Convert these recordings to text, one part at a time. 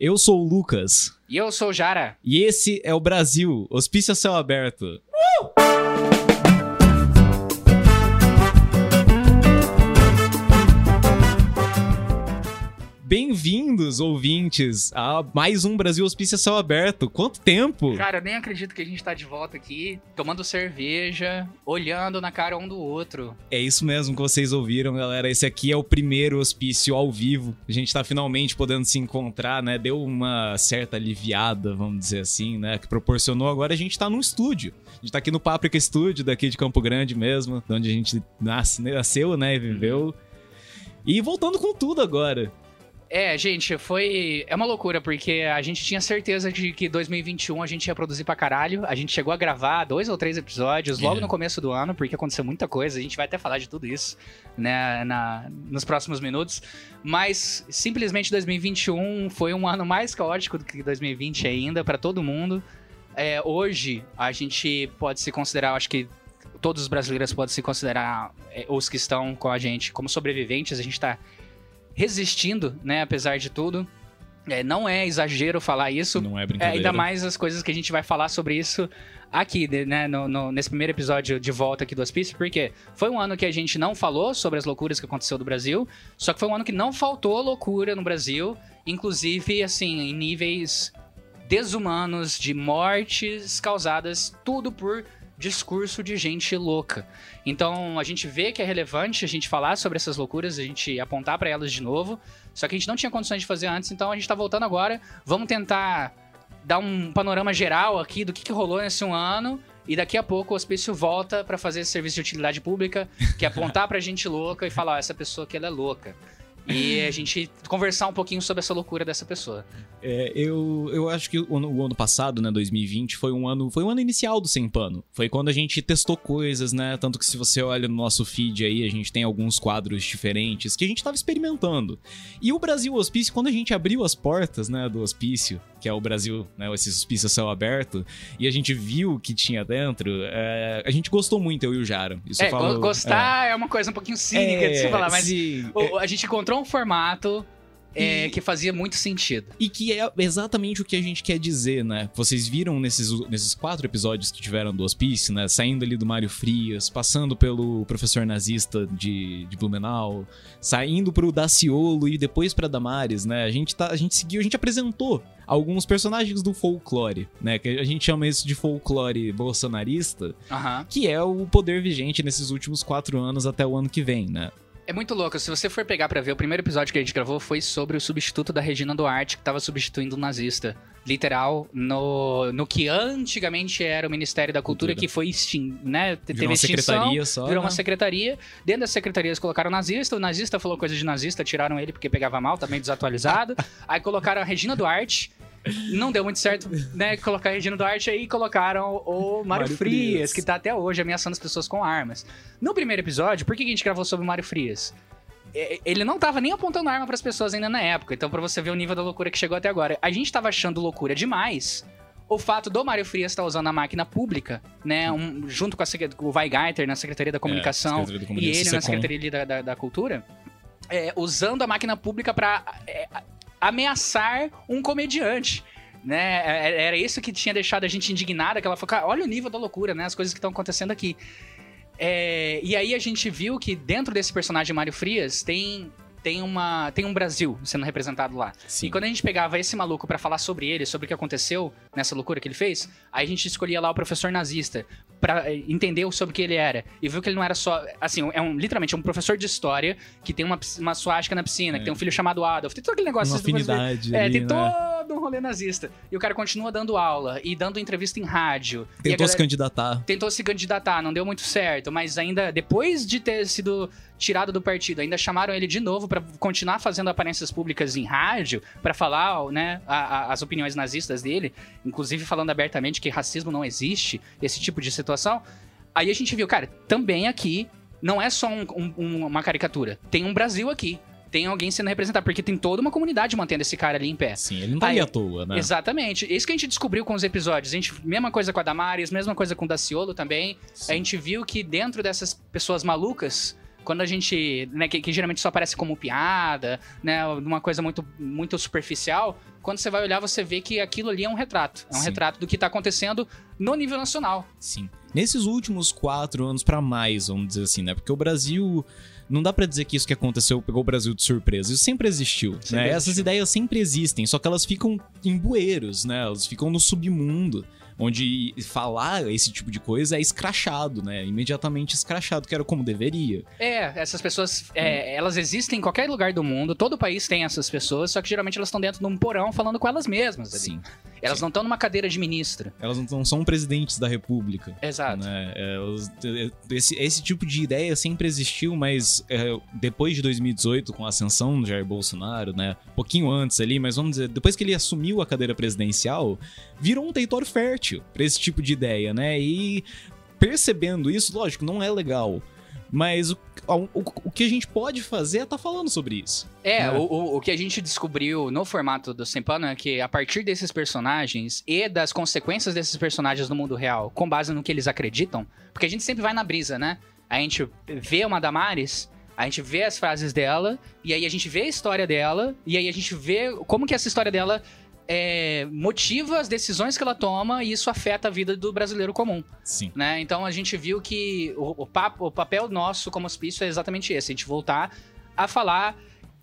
Eu sou o Lucas. E eu sou o Jara. E esse é o Brasil, Hospício a Céu Aberto. Bem-vindos, ouvintes, a mais um Brasil Hospício Céu Aberto. Quanto tempo? Cara, eu nem acredito que a gente tá de volta aqui, tomando cerveja, olhando na cara um do outro. É isso mesmo que vocês ouviram, galera. Esse aqui é o primeiro hospício ao vivo. A gente tá finalmente podendo se encontrar, né? Deu uma certa aliviada, vamos dizer assim, né? Que proporcionou agora a gente tá num estúdio. A gente tá aqui no Páprica Studio, daqui de Campo Grande mesmo, onde a gente nasce, nasceu, né? E viveu. E voltando com tudo agora. É, gente, foi. É uma loucura, porque a gente tinha certeza de que 2021 a gente ia produzir pra caralho. A gente chegou a gravar dois ou três episódios logo é. no começo do ano, porque aconteceu muita coisa. A gente vai até falar de tudo isso, né, na, nos próximos minutos. Mas simplesmente 2021 foi um ano mais caótico do que 2020 ainda, para todo mundo. É, hoje, a gente pode se considerar, acho que todos os brasileiros podem se considerar, é, os que estão com a gente, como sobreviventes. A gente tá resistindo, né? Apesar de tudo. É, não é exagero falar isso. Não é brincadeira. É, ainda mais as coisas que a gente vai falar sobre isso aqui, né, no, no, nesse primeiro episódio de volta aqui do Hospício, porque foi um ano que a gente não falou sobre as loucuras que aconteceu no Brasil, só que foi um ano que não faltou loucura no Brasil, inclusive, assim, em níveis desumanos de mortes causadas tudo por discurso de gente louca. Então a gente vê que é relevante a gente falar sobre essas loucuras, a gente apontar para elas de novo. Só que a gente não tinha condições de fazer antes, então a gente tá voltando agora. Vamos tentar dar um panorama geral aqui do que, que rolou nesse um ano. E daqui a pouco o hospício volta para fazer esse serviço de utilidade pública, que é apontar pra gente louca e falar: essa pessoa aqui ela é louca e a gente conversar um pouquinho sobre essa loucura dessa pessoa. É, eu, eu acho que o, o, ano passado, né, 2020, foi um ano, foi um ano inicial do Sem Pano. Foi quando a gente testou coisas, né? Tanto que se você olha no nosso feed aí, a gente tem alguns quadros diferentes que a gente tava experimentando. E o Brasil Hospício, quando a gente abriu as portas, né, do hospício, que é o Brasil, né, esse hospício a céu aberto, e a gente viu o que tinha dentro, é, a gente gostou muito, eu e o Jara. Isso é, falo, gostar é. é. uma coisa um pouquinho cínica de se é, falar, mas sim, o, a gente encontrou um formato é, e... que fazia muito sentido. E que é exatamente o que a gente quer dizer, né? Vocês viram nesses, nesses quatro episódios que tiveram do Hospício, né? Saindo ali do Mário Frias, passando pelo professor nazista de, de Blumenau, saindo pro Daciolo e depois pra Damares, né? A gente, tá, a gente seguiu, a gente apresentou alguns personagens do folclore, né? Que a gente chama isso de folclore bolsonarista, uhum. que é o poder vigente nesses últimos quatro anos até o ano que vem, né? É muito louco. Se você for pegar para ver, o primeiro episódio que a gente gravou foi sobre o substituto da Regina Duarte, que tava substituindo um nazista. Literal, no, no que antigamente era o Ministério da Cultura, Cultura. que foi extin, né? Teve virou uma extinção, secretaria só. Virou né? uma secretaria. Dentro das secretarias colocaram o nazista, o nazista falou coisa de nazista, tiraram ele porque pegava mal, também desatualizado. Aí colocaram a Regina Duarte não deu muito certo, né? Colocar Regina Duarte aí e colocaram o Mário, Frias, Frias, que tá até hoje ameaçando as pessoas com armas. No primeiro episódio, por que a gente gravou sobre o Mário Frias? É, ele não tava nem apontando arma para as pessoas ainda na época, então para você ver o nível da loucura que chegou até agora. A gente tava achando loucura demais o fato do Mário Frias estar tá usando a máquina pública, né, um, junto com, a, com o Weigeiter na Secretaria da Comunicação, é, Secretaria da e ele na Secretaria da, da, da Cultura, é, usando a máquina pública para é, ameaçar um comediante né? É, é, era isso que tinha deixado a gente indignada, que ela falou, olha o nível da loucura, né? As coisas que estão acontecendo aqui. É, e aí a gente viu que dentro desse personagem Mário Frias tem tem, uma, tem um Brasil sendo representado lá. Sim. E quando a gente pegava esse maluco para falar sobre ele, sobre o que aconteceu nessa loucura que ele fez, aí a gente escolhia lá o professor nazista para eh, entender sobre o que ele era. E viu que ele não era só. Assim, é um, literalmente é um professor de história que tem uma, uma suástica na piscina, é. que tem um filho chamado Adolf, tem todo aquele negócio. Uma afinidade. É, tem né? todo um rolê nazista. E o cara continua dando aula e dando entrevista em rádio. Tentou galera, se candidatar. Tentou se candidatar, não deu muito certo, mas ainda depois de ter sido tirado do partido. Ainda chamaram ele de novo para continuar fazendo aparências públicas em rádio, para falar né, a, a, as opiniões nazistas dele, inclusive falando abertamente que racismo não existe, esse tipo de situação. Aí a gente viu, cara, também aqui não é só um, um, uma caricatura. Tem um Brasil aqui tem alguém sendo representado, porque tem toda uma comunidade mantendo esse cara ali em pé. Sim, ele não tá aí, à toa, né? Exatamente. Isso que a gente descobriu com os episódios. A gente, mesma coisa com a Damares, mesma coisa com o Daciolo também. Sim. A gente viu que dentro dessas pessoas malucas quando a gente, né, que, que geralmente só aparece como piada, né, uma coisa muito, muito superficial, quando você vai olhar, você vê que aquilo ali é um retrato. É um Sim. retrato do que tá acontecendo no nível nacional. Sim. Nesses últimos quatro anos pra mais, vamos dizer assim, né? Porque o Brasil. Não dá pra dizer que isso que aconteceu pegou o Brasil de surpresa. Isso sempre existiu. Sempre né? existiu. Essas ideias sempre existem, só que elas ficam em bueiros, né? Elas ficam no submundo. Onde falar esse tipo de coisa é escrachado, né? Imediatamente escrachado, que era como deveria. É, essas pessoas, é, elas existem em qualquer lugar do mundo, todo país tem essas pessoas, só que geralmente elas estão dentro de um porão falando com elas mesmas ali. Sim. Elas sim. não estão numa cadeira de ministra. Elas não, são presidentes da república. Exato. né? É, os- esse, esse tipo de ideia sempre existiu, mas é, depois de 2018, com a ascensão do Jair Bolsonaro, né? Um pouquinho antes ali, mas vamos dizer, depois que ele assumiu a cadeira presidencial, virou um território fértil pra esse tipo de ideia, né? E percebendo isso, lógico, não é legal. Mas o, o, o que a gente pode fazer é estar falando sobre isso. É, né? o, o, o que a gente descobriu no formato do Sem Pano é que a partir desses personagens e das consequências desses personagens no mundo real, com base no que eles acreditam, porque a gente sempre vai na brisa, né? A gente vê uma Damares, a gente vê as frases dela, e aí a gente vê a história dela, e aí a gente vê como que essa história dela é, motiva as decisões que ela toma e isso afeta a vida do brasileiro comum Sim. né? Então a gente viu que o, o, papo- o papel nosso como hospício é exatamente esse: a gente voltar a falar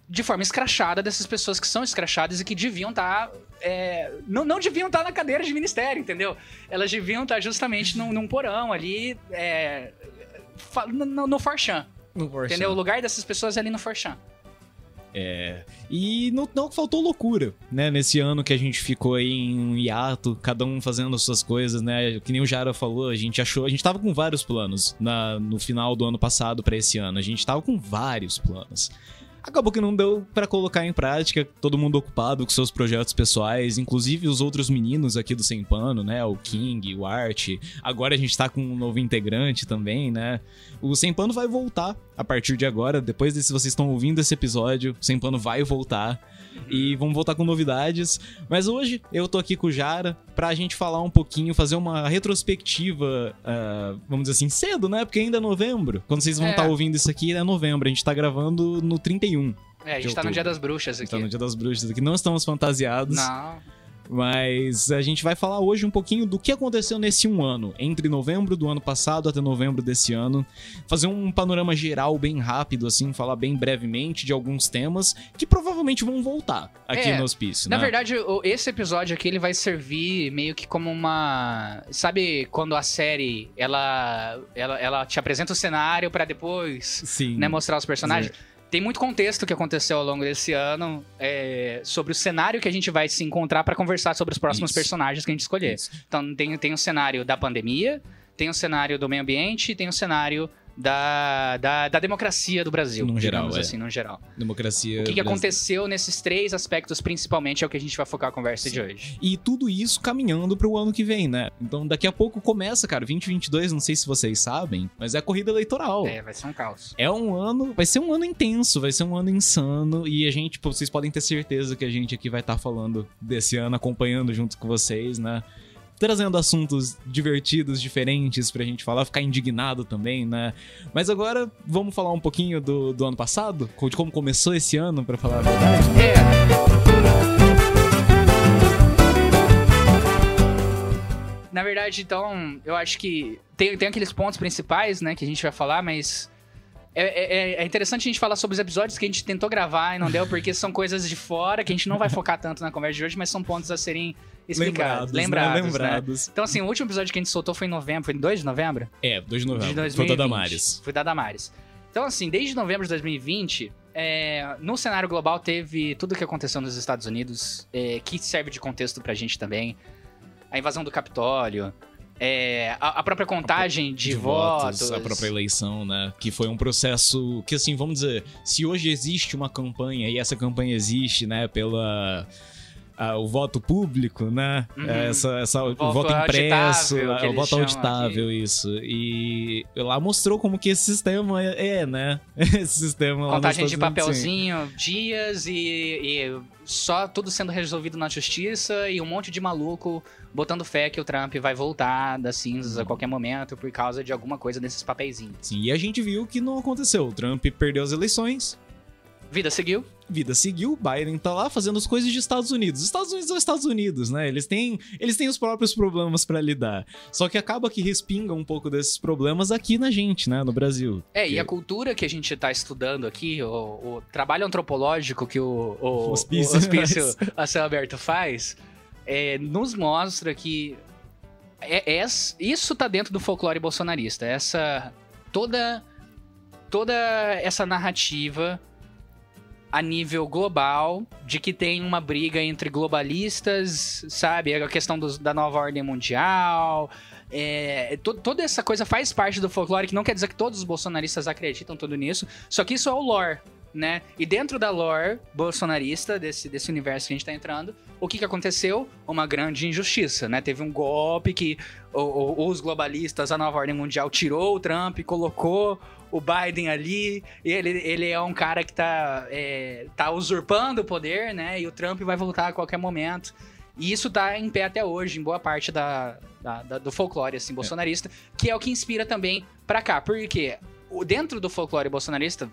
de forma escrachada dessas pessoas que são escrachadas e que deviam estar. não, não deviam estar na cadeira de ministério, entendeu? Elas deviam estar justamente num, num porão ali. é, no, no, no Forchan, entendeu? O lugar dessas pessoas é ali no Forchan. E não, não faltou loucura, né? Nesse ano que a gente ficou aí em um hiato, cada um fazendo as suas coisas, né? Que nem o Jara falou, a gente achou. A gente tava com vários planos na, no final do ano passado pra esse ano. A gente tava com vários planos. Acabou que não deu pra colocar em prática, todo mundo ocupado com seus projetos pessoais, inclusive os outros meninos aqui do Sem Pano, né? O King, o Art. Agora a gente tá com um novo integrante também, né? O Sem Pano vai voltar a partir de agora. Depois de se vocês estão ouvindo esse episódio, o Sem Pano vai voltar. E vamos voltar com novidades. Mas hoje eu tô aqui com o Jara pra gente falar um pouquinho, fazer uma retrospectiva, ah, vamos dizer assim, cedo, né? Porque ainda é novembro. Quando vocês vão É. estar ouvindo isso aqui, é novembro. A gente tá gravando no 31. É, a gente tá no. Dia das Bruxas A gente aqui. tá no Dia das Bruxas aqui. Não estamos fantasiados. Não. Mas a gente vai falar hoje um pouquinho do que aconteceu nesse um ano, entre novembro do ano passado até novembro desse ano. Fazer um panorama geral bem rápido, assim, falar bem brevemente de alguns temas que provavelmente vão voltar aqui É, no hospício. Na né? verdade, esse episódio aqui ele vai servir meio que como uma, sabe, quando a série ela ela, ela te apresenta o cenário pra depois, Sim. né, mostrar os personagens. Tem muito contexto que aconteceu ao longo desse ano é, sobre o cenário que a gente vai se encontrar pra conversar sobre os próximos Isso. personagens que a gente escolher. Isso. Então tem, tem o cenário da pandemia, tem o cenário do meio ambiente, tem o cenário da, da, da democracia do Brasil, Num geral, é. assim, no geral. Democracia. O que, que aconteceu nesses três aspectos, principalmente, é o que a gente vai focar a conversa de hoje. E tudo isso caminhando pro ano que vem, né? Então daqui a pouco começa, cara. 2022, não sei se vocês sabem, mas é a corrida eleitoral. É, vai ser um caos. É um ano, vai ser um ano intenso, vai ser um ano insano e a gente, vocês podem ter certeza que a gente aqui vai estar falando desse ano, acompanhando junto com vocês, né? Trazendo assuntos divertidos, diferentes pra gente falar, ficar indignado também, né? Mas agora vamos falar um pouquinho do, do ano passado, de como começou esse ano, pra falar a verdade. É. Na verdade, então, eu acho que tem, tem aqueles pontos principais, né, que a gente vai falar, mas é, é- é interessante a gente falar sobre os episódios que a gente tentou gravar e não deu, porque são coisas de fora que a gente não vai focar tanto na conversa de hoje, mas são pontos a serem explicados. Lembrados, Lembrados, né? né? Lembrados. Então, assim, o último episódio que a gente soltou foi em novembro, foi em 2 de novembro? É, 2 de de novembro. 2020. Foi da Damares. Foi da Damares. Então, assim, desde novembro de 2020, é, no cenário global teve tudo o que aconteceu nos Estados Unidos, é, que serve de contexto pra gente também. A invasão do Capitólio, é, a, a própria contagem de, votos. a própria eleição, né? Que foi um processo que, assim, vamos dizer, se hoje existe uma campanha e essa campanha existe, né, pela a, o voto público, né? Uhum. Essa, essa, o, voto voto impresso, que o voto auditável, isso. E lá mostrou como que esse sistema é, né? Esse sistema Contagem de papelzinho, dias e, e só tudo sendo resolvido na justiça e um monte de maluco botando fé que o Trump vai voltar das cinzas a Uhum. qualquer momento por causa de alguma coisa desses papeizinhos. Sim, e a gente viu que não aconteceu. O Trump perdeu as eleições, Vida seguiu. vida seguiu, Biden tá lá fazendo as coisas de Estados Unidos. Estados Unidos são Estados Unidos, né? Eles têm, eles têm os próprios problemas pra lidar. Só que acaba que respinga um pouco desses problemas aqui na gente, né? No Brasil. É, e a cultura que a gente tá estudando aqui, o, o trabalho antropológico que o, o, Hospício. o hospício a céu aberto faz, é, nos mostra que é, é- isso tá dentro do folclore bolsonarista. Essa. Toda. Toda essa narrativa a nível global de que tem uma briga entre globalistas, sabe? A questão da nova ordem mundial. É, to- toda essa coisa faz parte do folclore, que não quer dizer que todos os bolsonaristas acreditam tudo nisso, só que isso é o lore, né? E dentro da lore bolsonarista, desse, desse universo que a gente tá entrando, o que, que aconteceu? Uma grande injustiça, né? Teve um golpe que o- o- os globalistas, a nova ordem mundial, tirou o Trump, colocou o Biden ali, ele, ele é um cara que tá, é, tá usurpando o poder, né? E o Trump vai voltar a qualquer momento. E isso tá em pé até hoje, em boa parte da, da- da- do folclore, assim, bolsonarista, que é o que inspira também pra cá. Porque dentro do folclore bolsonarista,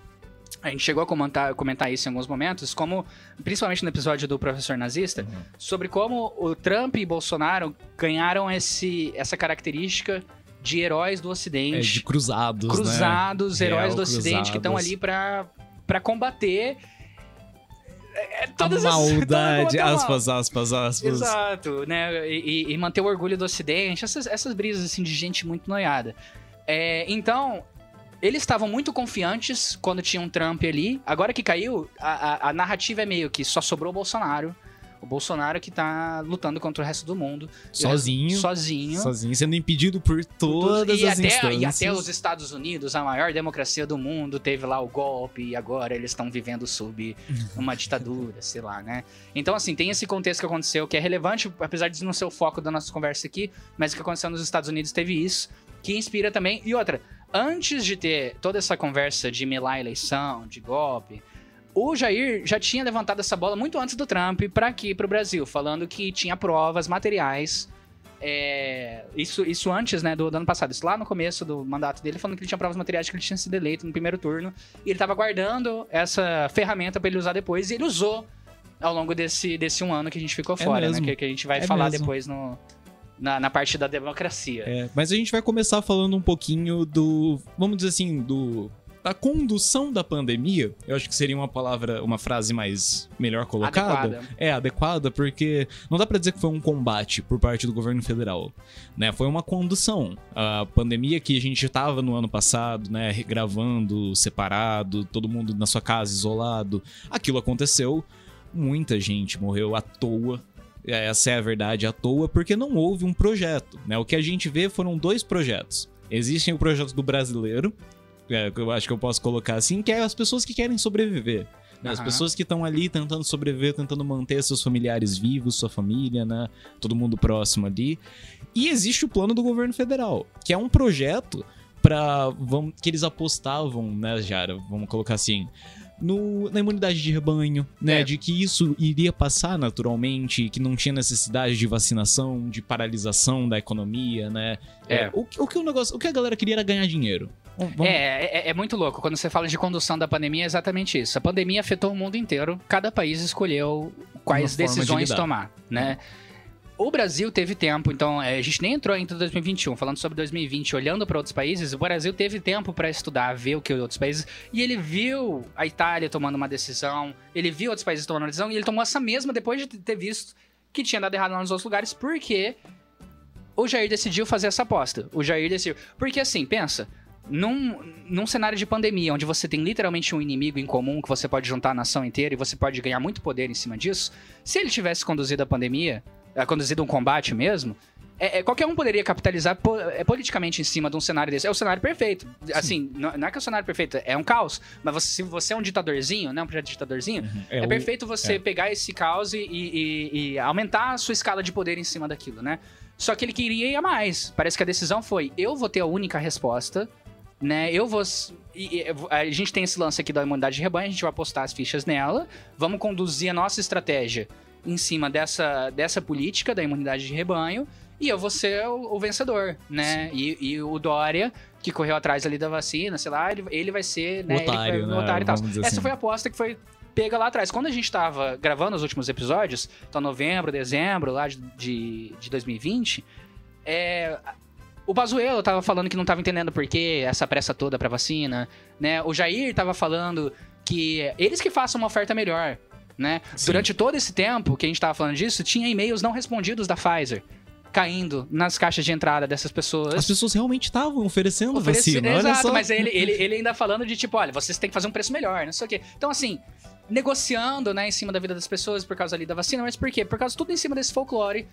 a gente chegou a comentar, comentar isso em alguns momentos, como, principalmente no episódio do professor nazista, Uhum. sobre como o Trump e Bolsonaro ganharam esse, essa característica de heróis do É, Ocidente de cruzados, né? cruzados, heróis Real do Ocidente que estão ali pra, pra combater é, é, A todas as- maldade, toda- toda- aspas, aspas, aspas. Exato, né? E, e- e manter o orgulho do Ocidente, essas, essas brisas assim de gente muito noiada. É, então, eles estavam muito confiantes quando tinha um Trump ali. Agora que caiu, a, a- a narrativa é meio que só sobrou o Bolsonaro. O Bolsonaro que tá lutando contra o resto do mundo. Sozinho. Sozinho. Sozinho, sendo impedido por todas e as até, instâncias. E até os Estados Unidos, a maior democracia do mundo, teve lá o golpe e agora eles estão vivendo sob uma ditadura, sei lá, né? Então, assim, tem esse contexto que aconteceu que é relevante, apesar de não ser o foco da nossa conversa aqui, mas o que aconteceu nos Estados Unidos teve isso, que inspira também. E outra, antes de ter toda essa conversa de melar a eleição, de golpe. O Jair já tinha levantado essa bola muito antes do Trump para aqui, para o Brasil, falando que tinha provas materiais é, isso, isso antes, né, do, do ano passado. Isso lá no começo do mandato dele, falando que ele tinha provas materiais de que ele tinha sido eleito no primeiro turno. E ele tava guardando essa ferramenta pra ele usar depois. E ele usou ao longo desse, desse um ano que a gente ficou É fora, né? Que, que a gente vai É falar mesmo. depois no, na, na parte da democracia. É, mas a gente vai começar falando um pouquinho do, vamos dizer assim, do da condução da pandemia. Eu acho que seria uma palavra, uma frase mais melhor colocada. Adequada. É adequada porque não dá pra dizer que foi um combate por parte do governo federal, né? Foi uma condução. A pandemia que a gente tava no ano passado, né, gravando separado, todo mundo na sua casa isolado, aquilo aconteceu. Muita gente morreu à toa essa é a verdade à toa, porque não houve um projeto. Né? O que a gente vê foram dois projetos. Existem o projeto do brasileiro, é, eu acho que eu posso colocar assim, que é as pessoas que querem sobreviver. né? As Aham. pessoas que estão ali tentando sobreviver, tentando manter seus familiares vivos, sua família, né? Todo mundo próximo ali. E existe o plano do governo federal, que é um projeto para que eles apostavam, né, Jara? Vamos colocar assim, no, na imunidade de rebanho, né? É. De que isso iria passar naturalmente, que não tinha necessidade de vacinação, de paralisação da economia, né? É. o, o que o negócio, o que a galera queria era ganhar dinheiro. Vamos- vamos- É, é, é muito louco. Quando você fala de condução da pandemia, é exatamente isso. A pandemia afetou o mundo inteiro. Cada país escolheu quais Uma de decisões lidar. tomar, né? O Brasil teve tempo, então é, a gente nem entrou ainda em 2021, falando sobre 2020, olhando para outros países, o Brasil teve tempo para estudar, ver o que outros países, e ele viu a Itália tomando uma decisão, ele viu outros países tomando uma decisão, e ele tomou essa mesma depois de ter visto que tinha dado errado lá nos outros lugares, porque o Jair decidiu fazer essa aposta. O Jair decidiu. Porque assim, pensa. Num, num cenário de pandemia, onde você tem literalmente um inimigo em comum que você pode juntar a nação inteira e você pode ganhar muito poder em cima disso, se ele tivesse conduzido a pandemia, eh, conduzido um combate mesmo, é, é, qualquer um poderia capitalizar po- é, politicamente em cima de um cenário desse. É o cenário perfeito. Assim, não, não é que é o cenário perfeito, é um caos. Mas você- se você é um ditadorzinho, né? Um projeto ditadorzinho, é, o- perfeito você é. pegar esse caos e, e- e aumentar a sua escala de poder em cima daquilo, né? Só que ele queria ir a mais. Parece que a decisão foi: eu vou ter a única resposta, né? Eu vou. a gente tem esse lance aqui da imunidade de rebanho, a gente vai apostar as fichas nela, vamos conduzir a nossa estratégia em cima dessa, dessa política da imunidade de rebanho. E eu vou ser o, o vencedor, né? E, e o Dória, que correu atrás ali da vacina, sei lá, ele, ele vai ser, né? ele vai- otário, né? otário e tal. Dizer Essa assim. foi a aposta que foi pega lá atrás. Quando a gente tava gravando os últimos episódios, então novembro, dezembro, lá de, de, de 2020, é, o Pazuello tava falando que não tava entendendo por que essa pressa toda pra vacina, né? O Jair tava falando que eles que façam uma oferta melhor, né? Sim. Durante todo esse tempo que a gente tava falando disso, tinha e-mails não respondidos da Pfizer caindo nas caixas de entrada dessas pessoas. As pessoas realmente estavam oferecendo vacina. Olha Exato, só. mas ele, ele, ele ainda falando de tipo, olha, vocês têm que fazer um preço melhor, não sei o quê. Então, assim, negociando, né, em cima da vida das pessoas por causa ali da vacina, mas por quê? Por causa tudo em cima desse folclore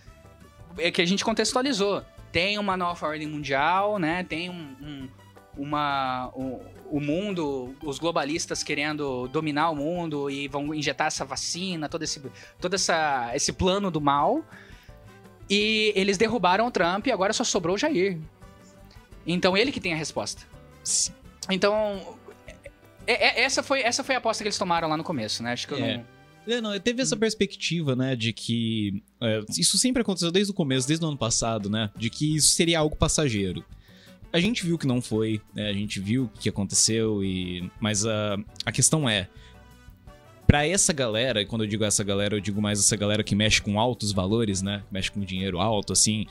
é, que a gente contextualizou. Tem uma nova ordem mundial, né? Tem um. um- uma, o, o mundo, os globalistas querendo dominar o mundo e vão injetar essa vacina, todo esse, todo essa, esse plano do mal. E eles derrubaram o Trump e agora só sobrou o Jair. Então ele que tem a resposta. Então, é- é- essa, foi, essa foi a aposta que eles tomaram lá no começo, né? Acho que eu É. não. É, não, teve essa perspectiva, né, de que. é, isso sempre aconteceu desde o começo, desde o ano passado, né? De que isso seria algo passageiro. A gente viu que não foi, né? A gente viu o que aconteceu, e. Mas a, a questão é. Pra essa galera, e quando eu digo essa galera, eu digo mais essa galera que mexe com altos valores, né? Que mexe com dinheiro alto, assim.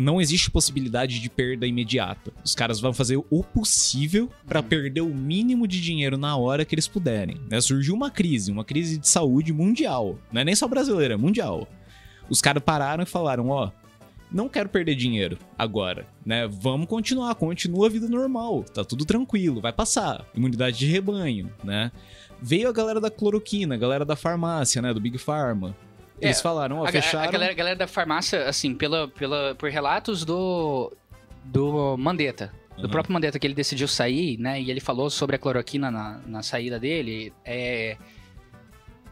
Não existe possibilidade de perda imediata. Os caras vão fazer o possível pra Uhum. perder o mínimo de dinheiro na hora que eles puderem. Né? Surgiu uma crise, uma crise de saúde mundial. Não é nem só brasileira, é mundial. Os caras pararam e falaram: ó, não quero perder dinheiro agora, né? Vamos continuar, continua a vida normal, tá tudo tranquilo, vai passar. Imunidade de rebanho, né? Veio a galera da cloroquina, a galera da farmácia, né? Do Big Pharma. Eles É, falaram, ó, a, fecharam. a galera, a galera da farmácia, assim, pela, pela, por relatos do, do Mandetta, do Uhum. próprio Mandetta, que ele decidiu sair, né? E ele falou sobre a cloroquina na, na saída dele. É,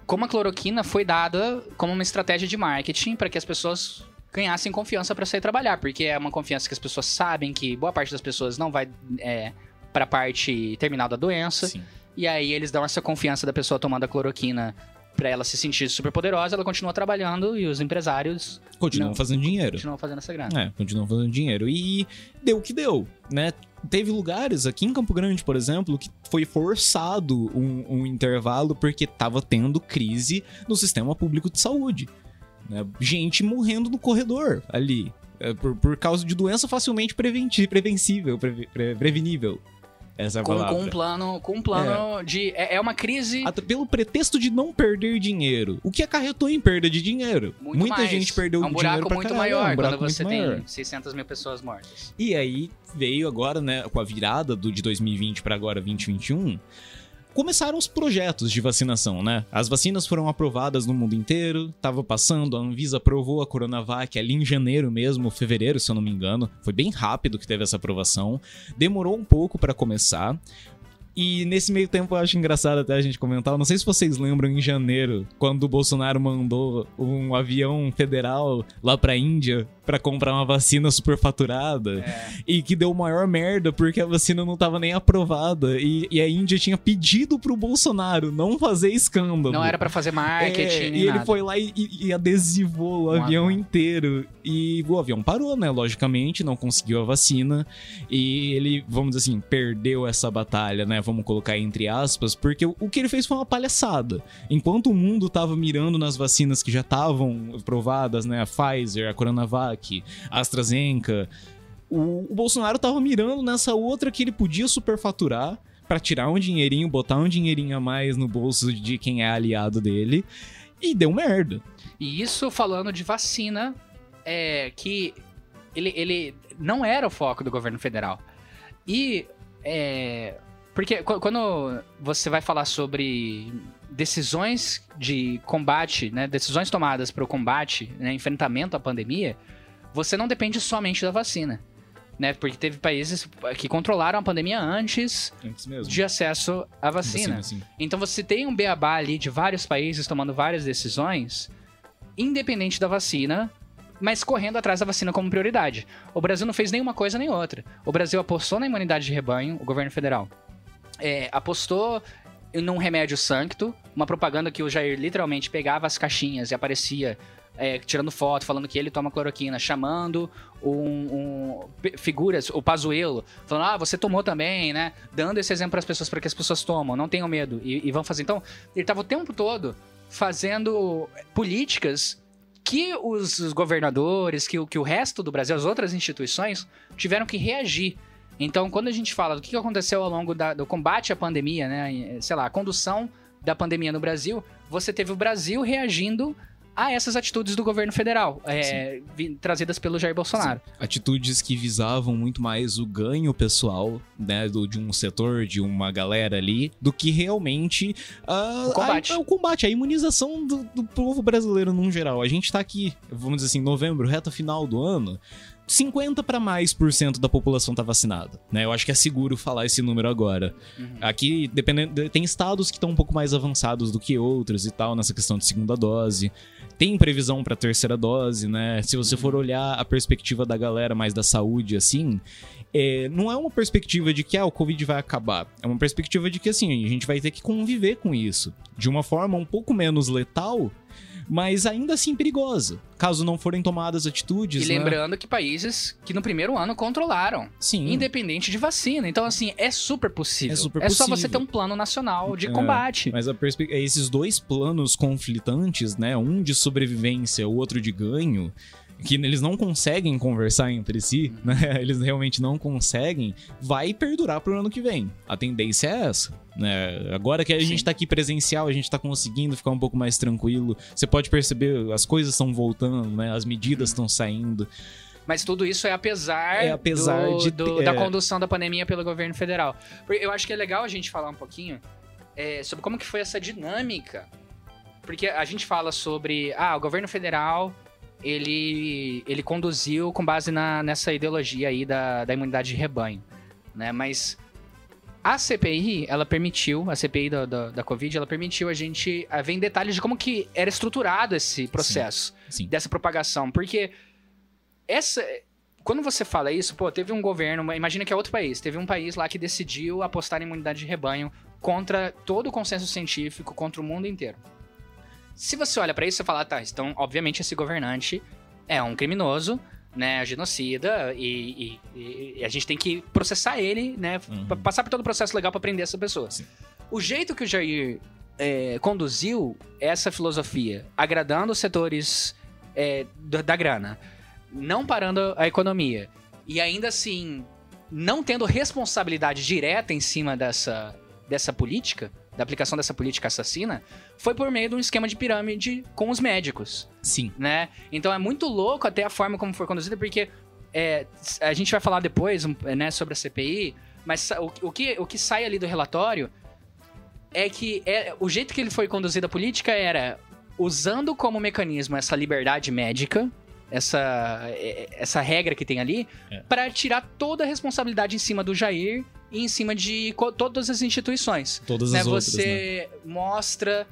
como a cloroquina foi dada como uma estratégia de marketing para que as pessoas ganhassem confiança para sair trabalhar, porque é uma confiança que as pessoas sabem que boa parte das pessoas não vai é, para a parte terminal da doença. Sim. E aí eles dão essa confiança da pessoa tomando a cloroquina pra ela se sentir super poderosa, ela continua trabalhando e os empresários Continuam Não. fazendo dinheiro. continuam fazendo essa grana. É, continuam fazendo dinheiro. E deu o que deu, né? Teve lugares aqui em Campo Grande, por exemplo, que foi forçado um, um intervalo porque tava tendo crise no sistema público de saúde. né? Gente morrendo no corredor ali. é, por, por causa de doença facilmente prevencível, preve- pre- prevenível. Essa é a Com, palavra. com um plano, com um plano de. É, é uma crise. Até pelo pretexto de não perder dinheiro. O que acarretou em perda de dinheiro. Muito Muita mais. gente perdeu é um buraco dinheiro pra muito maior é um buraco quando você muito maior. tem 600 mil pessoas mortas. E aí veio agora, né, com a virada do, de 2020 para agora 2021, começaram os projetos de vacinação, né? As vacinas foram aprovadas no mundo inteiro, tava passando, a Anvisa aprovou a Coronavac ali em janeiro mesmo, fevereiro, se eu não me engano. Foi bem rápido que teve essa aprovação. Demorou um pouco para começar. E nesse meio tempo eu acho engraçado até a gente comentar. eu Não sei se vocês lembram em janeiro, quando o Bolsonaro mandou um avião federal lá pra Índia pra comprar uma vacina superfaturada É. e que deu maior merda porque a vacina não tava nem aprovada e, e a Índia tinha pedido pro Bolsonaro não fazer escândalo. Não era pra fazer marketing, É, e ele nada. foi lá e, e- e adesivou o Um avião avião. inteiro. E o avião parou, né? Logicamente, não conseguiu a vacina. E ele, vamos dizer assim, perdeu essa batalha, né? Vamos colocar entre aspas, porque o, que ele fez foi uma palhaçada. Enquanto o mundo tava mirando nas vacinas que já estavam aprovadas, né? A Pfizer, a Coronavac, a AstraZeneca. O, o Bolsonaro tava mirando nessa outra que ele podia superfaturar pra tirar um dinheirinho, botar um dinheirinho a mais no bolso de quem é aliado dele. E deu merda. E isso falando de vacina, é, que ele, ele não era o foco do governo federal. E. É, porque qu- quando você vai falar sobre decisões de combate, né, decisões tomadas para o combate, né, enfrentamento à pandemia, você não depende somente da vacina. Né? Porque teve países que controlaram a pandemia antes, Antes mesmo. de acesso à vacina. Vacina. Então você tem um beabá ali de vários países tomando várias decisões, independente da vacina, mas correndo atrás da vacina como prioridade. O Brasil não fez nenhuma coisa nem outra. O Brasil apostou na imunidade de rebanho, o governo federal. É, apostou num remédio sancto, uma propaganda que o Jair literalmente pegava as caixinhas e aparecia é, tirando foto, falando que ele toma cloroquina, chamando um, um- figuras, o Pazuello, falando, ah, você tomou também, né? Dando esse exemplo para as pessoas, para que as pessoas tomam, não tenham medo e, e vão fazer. Então, ele estava o tempo todo fazendo políticas que os governadores, que, que o resto do Brasil, as outras instituições, tiveram que reagir. Então, quando a gente fala do que aconteceu ao longo da- do combate à pandemia, né? e, Sei lá, a condução da pandemia no Brasil, você teve o Brasil reagindo a essas atitudes do governo federal, é, trazidas pelo Jair Bolsonaro. Atitudes que visavam muito mais o ganho pessoal, né, do, de um setor, de uma galera ali, do que realmente ah, O combate. A, o combate, a imunização do, do povo brasileiro num geral. A gente tá aqui, vamos dizer assim, novembro, reta final do ano. 50 para mais por cento da população tá vacinada, né? Eu acho que é seguro falar esse número agora. Aqui, dependendo, tem estados que estão um pouco mais avançados do que outros e tal nessa questão de segunda dose. Tem previsão para terceira dose, né? Se você for olhar a perspectiva da galera mais da saúde, assim, é, não é uma perspectiva de que ah, o Covid vai acabar. É uma perspectiva de que assim a gente vai ter que conviver com isso de uma forma um pouco menos letal, mas ainda assim perigosa, caso não forem tomadas atitudes. E né? lembrando que países que no primeiro ano controlaram, sim, independente de vacina. Então, assim, é super possível. É super só você possível. ter um plano nacional de É. combate. Mas a perspe- é esses dois planos conflitantes, né? Um de sobrevivência, o outro de ganho, que eles não conseguem conversar entre si, Uhum. né? Eles realmente não conseguem, vai perdurar pro ano que vem. A tendência é essa. Né? Agora que a Sim. gente tá aqui presencial, a gente tá conseguindo ficar um pouco mais tranquilo. Você pode perceber, as coisas estão voltando, né? As medidas Uhum. estão saindo. Mas tudo isso é apesar, É apesar do- de do- ter- da é. condução da pandemia pelo governo federal. Eu acho que é legal a gente falar um pouquinho é, sobre como que foi essa dinâmica. Porque a gente fala sobre, ah, o governo federal, ele, ele conduziu com base na, nessa ideologia aí da, da imunidade de rebanho, né? Mas a CPI, ela permitiu, a CPI da, da, da Covid, ela permitiu a gente ver em detalhes de como que era estruturado esse processo Sim. dessa propagação. Porque essa. Quando você fala isso, pô, teve um governo, imagina que é outro país, teve um país lá que decidiu apostar em imunidade de rebanho contra todo o consenso científico, contra o mundo inteiro. Se você olha pra isso, você fala, tá, então, obviamente, esse governante é um criminoso, né, genocida, e, e- e a gente tem que processar ele, né, Uhum. pa- passar por todo o processo legal pra prender essa pessoa. Sim. O jeito que o Jair é, conduziu essa filosofia, agradando os setores é, da, da grana, não parando a economia e ainda assim não tendo responsabilidade direta em cima dessa, dessa política, da aplicação dessa política assassina, foi por meio de um esquema de pirâmide com os médicos Sim. né? Então é muito louco até a forma como foi conduzida, porque é, a gente vai falar depois né, sobre a CPI, mas o, o que, o que sai ali do relatório é que é, o jeito que ele foi conduzido a política era usando como mecanismo essa liberdade médica, essa, é, essa regra que tem ali, É. para tirar toda a responsabilidade em cima do Jair e em cima de todas as instituições Todas né, as outras, né? você mostra.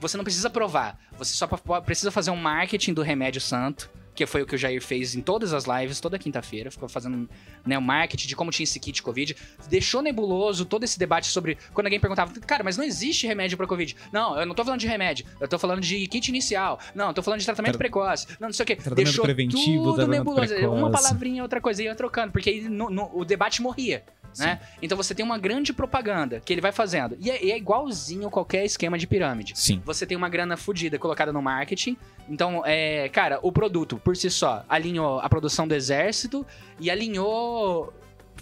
Você não precisa provar. Você só precisa fazer um marketing do remédio santo. Que foi o que o Jair fez em todas as lives, toda quinta-feira. Ficou fazendo né, o marketing de como tinha esse kit Covid. Deixou nebuloso todo esse debate sobre. Quando alguém perguntava, cara, mas não existe remédio pra Covid. Não, eu não tô falando de remédio. Eu tô falando de kit inicial. Não, eu tô falando de tratamento Tra- precoce. Não, não sei o quê. Tratamento Deixou preventivo, tudo nebuloso. Uma precoce. palavrinha, outra coisa, ia trocando. Porque aí no- no- o debate morria. Né? Então você tem uma grande propaganda que ele vai fazendo. E é, é igualzinho qualquer esquema de pirâmide. Sim. Você tem uma grana fodida colocada no marketing. Então, é, cara, o produto por si só alinhou a produção do exército e alinhou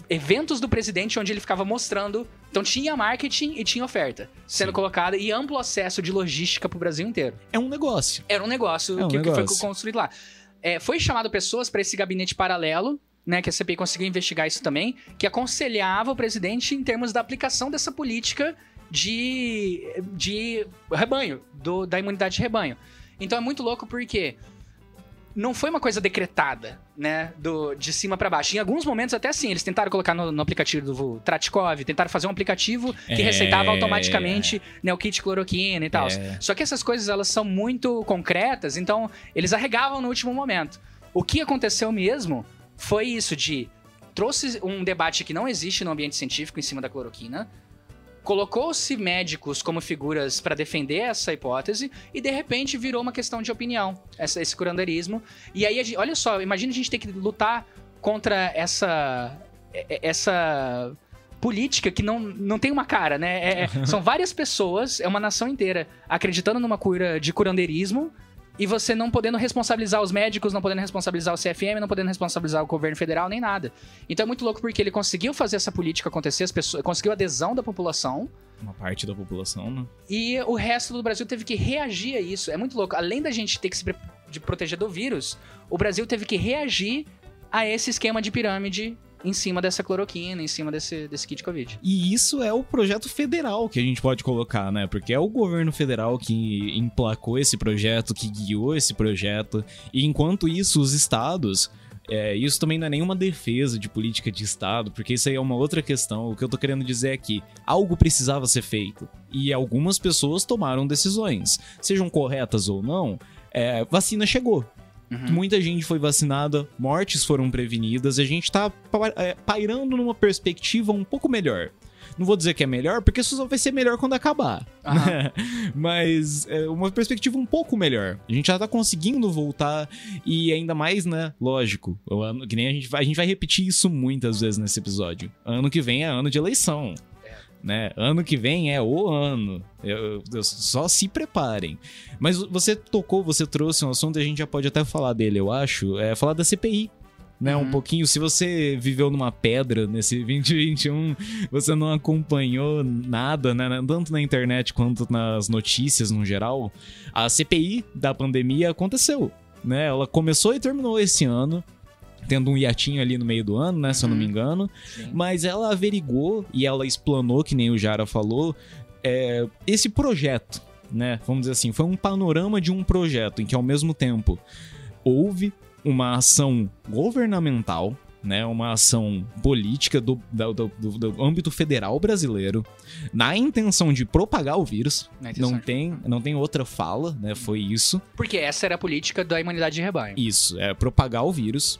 eventos do presidente onde ele ficava mostrando. Então tinha marketing e tinha oferta sendo Sim. colocada e amplo acesso de logística pro Brasil inteiro. É um negócio. Era um negócio É um que, que negócio. foi construído lá. É, foi chamado pessoas para esse gabinete paralelo, né? Que a CPI conseguiu investigar isso também, que aconselhava o presidente em termos da aplicação dessa política de, de rebanho, do- da imunidade de rebanho. Então é muito louco porque não foi uma coisa decretada, né? Do, de cima para baixo. Em alguns momentos, até assim, eles tentaram colocar no, no aplicativo do Tratkov, tentaram fazer um aplicativo que É. receitava automaticamente né, o kit cloroquina e tal. É. Só que essas coisas, elas são muito concretas, então eles arregavam no último momento. O que aconteceu mesmo foi isso de... Trouxe um debate que não existe no ambiente científico em cima da cloroquina, colocou-se médicos como figuras para defender essa hipótese e de repente virou uma questão de opinião, essa- esse curanderismo. E aí, gente- olha só, imagina a gente ter que lutar contra essa essa política que não, não tem uma cara, né? É- é- são várias pessoas, é uma nação inteira acreditando numa cura de curandeirismo e você não podendo responsabilizar os médicos, não podendo responsabilizar o CFM, não podendo responsabilizar o governo federal, nem nada. Então é muito louco porque ele conseguiu fazer essa política acontecer, as pessoas, conseguiu adesão da população, Uma parte da população, né? e o resto do Brasil teve que reagir a isso. É muito louco. Além da gente ter que se proteger do vírus, o Brasil teve que reagir a esse esquema de pirâmide em cima dessa cloroquina, em cima desse, desse kit Covid. E isso é o projeto federal que a gente pode colocar, né? Porque é o governo federal que emplacou esse projeto, que guiou esse projeto. E enquanto isso, os estados. é, isso também não é nenhuma defesa de política de Estado, porque isso aí é uma outra questão. O que eu tô querendo dizer é que algo precisava ser feito. E algumas pessoas tomaram decisões. Sejam corretas ou não, é, vacina chegou. Uhum. Muita gente foi vacinada, mortes foram prevenidas, e a gente tá é, pairando numa perspectiva um pouco melhor. Não vou dizer que é melhor, porque isso só vai ser melhor quando acabar. Mas é uma perspectiva um pouco melhor. A gente já tá conseguindo voltar e ainda mais, né? Lógico. O ano, que nem a gente vai, a gente vai repetir isso muitas vezes nesse episódio. Ano que vem é ano de eleição. Né? Ano que vem é o ano. Eu- eu- só se preparem. Mas você tocou, você trouxe um assunto e a gente já pode até falar dele, eu acho. É falar da CPI. Né, um Uhum. pouquinho. Se você viveu numa pedra nesse 2021, você não acompanhou nada, né? Tanto na internet quanto nas notícias no geral. A CPI da pandemia aconteceu. Né? Ela começou e terminou esse ano. Tendo um hiatinho ali no meio do ano, né? Se eu não me Uhum. engano. Sim. Mas ela averigou e ela explanou, que nem o Jara falou, é, esse projeto, né? Vamos dizer assim, foi um panorama de um projeto em que ao mesmo tempo houve uma ação governamental, né? Uma ação política do, do, do- do âmbito federal brasileiro, na intenção de propagar o vírus. Intenção Não tem, não tem outra fala, né? Foi isso. Porque essa era a política da imunidade de rebanho. Isso, é propagar o vírus.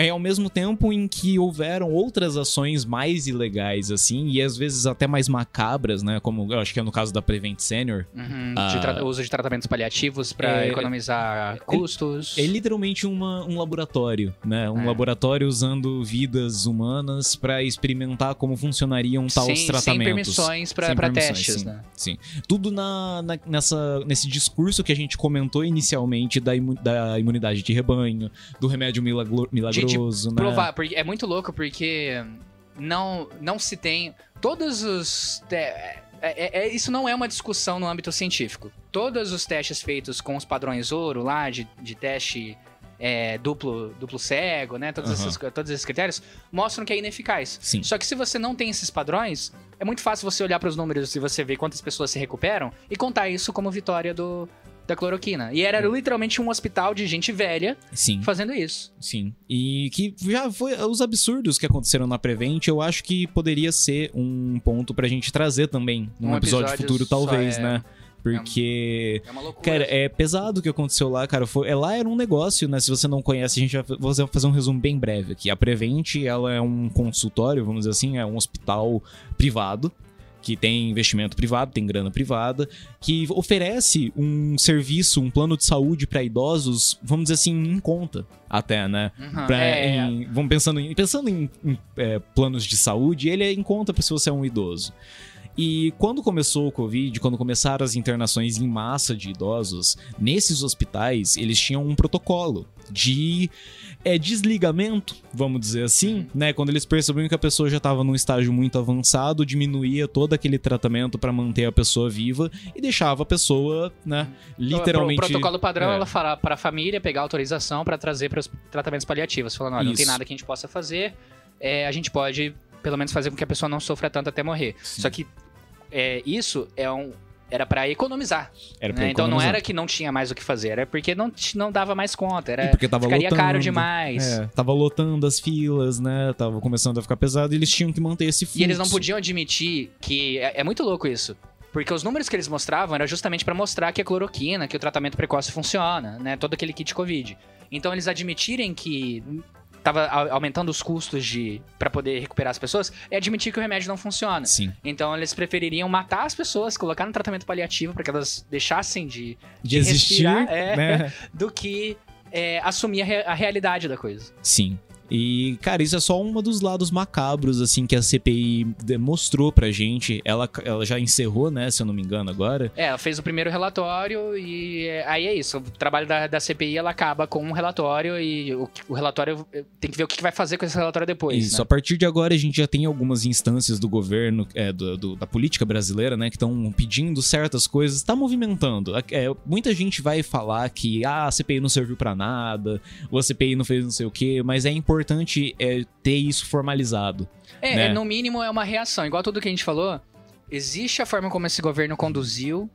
É ao mesmo tempo em que houveram outras ações mais ilegais, assim, e às vezes até mais macabras, né? Como eu acho que é no caso da Prevent Senior. Uhum, Ah. de uso de tratamentos paliativos para É, economizar custos. É literalmente uma- um laboratório, né? Um É. laboratório usando vidas humanas pra experimentar como funcionariam tais sem, sem tratamentos. permissões para Sem permissões, testes, sim. né? Sim. Tudo na, na- nessa, nesse discurso que a gente comentou inicialmente da, imu- da imunidade de rebanho, do remédio milagro- milagroso, né? Provar, porque é muito louco porque não, não se tem. Todos os. é- é- é- isso não é uma discussão no âmbito científico. Todos os testes feitos com os padrões ouro lá, de, de teste é, duplo, duplo cego, né? Todos, Aham. esses, todos esses critérios mostram que é ineficaz. Sim. Só que se você não tem esses padrões, é muito fácil você olhar para os números e você ver quantas pessoas se recuperam e contar isso como vitória do, da cloroquina. E era literalmente um hospital de gente velha Sim. fazendo isso. Sim. E que já foi. Os absurdos que aconteceram na Prevent, eu acho que poderia ser um ponto pra gente trazer também num Um episódio, episódio futuro, talvez, é- né? Porque. É uma loucura. Cara, é pesado o que aconteceu lá, cara. Foi, é, lá era um negócio, né? Se você não conhece, a gente vai fazer um resumo bem breve aqui. A Prevent, ela é um consultório, vamos dizer assim, é um hospital privado que tem investimento privado, tem grana privada, que oferece um serviço, um plano de saúde pra idosos, vamos dizer assim, em conta, até, né? Uhum. Pra- É, em- vamos pensando em, pensando em, em, é, planos de saúde, ele é em conta pra se você é um idoso. E quando começou o Covid, quando começaram as internações em massa de idosos, nesses hospitais, eles tinham um protocolo de é, desligamento, vamos dizer assim, né? Quando eles percebiam que a pessoa já estava num estágio muito avançado, diminuía todo aquele tratamento para manter a pessoa viva e deixava a pessoa, né, literalmente... O protocolo padrão, é. ela fala para a família pegar autorização para trazer para os tratamentos paliativos. Falando, olha, não tem Isso. nada que a gente possa fazer, é, a gente pode, pelo menos, fazer com que a pessoa não sofra tanto até morrer. Sim. Só que é, isso é um, era pra economizar. Era pra né? Então não economizar. era que não tinha mais o que fazer, era porque não, não dava mais conta. Era, E porque tava ficaria lotando. caro demais. É, tava lotando as filas, né? Tava começando a ficar pesado e eles tinham que manter esse fluxo. E eles não podiam admitir que. É, é muito louco isso. Porque os números que eles mostravam era justamente pra mostrar que a cloroquina, que o tratamento precoce funciona, né? Todo aquele kit Covid. Então eles admitirem que tava aumentando os custos de para poder recuperar as pessoas, é admitir que o remédio não funciona. Sim. Então eles prefeririam matar as pessoas, colocar no tratamento paliativo pra que elas deixassem de De De existir, respirar, é. né? do que é, assumir a, re- a realidade da coisa. Sim. E, cara, isso é só um dos lados macabros, assim, que a CPI mostrou pra gente. Ela, ela já encerrou, né, se eu não me engano, agora. É, ela fez o primeiro relatório e é, aí é isso. O trabalho da, da CPI ela acaba com um relatório e o, o relatório eh, tem que ver o que vai fazer com esse relatório depois. Isso, né? a partir de agora a gente já tem algumas instâncias do governo, é, do- do- da política brasileira, né, que estão pedindo certas coisas, tá movimentando. É, muita gente vai falar que ah, a CPI não serviu pra nada, ou a CPI não fez não sei o quê, mas é importante é, ter isso formalizado. É, né? é, no mínimo é uma reação. Igual tudo que a gente falou, existe a forma como esse governo conduziu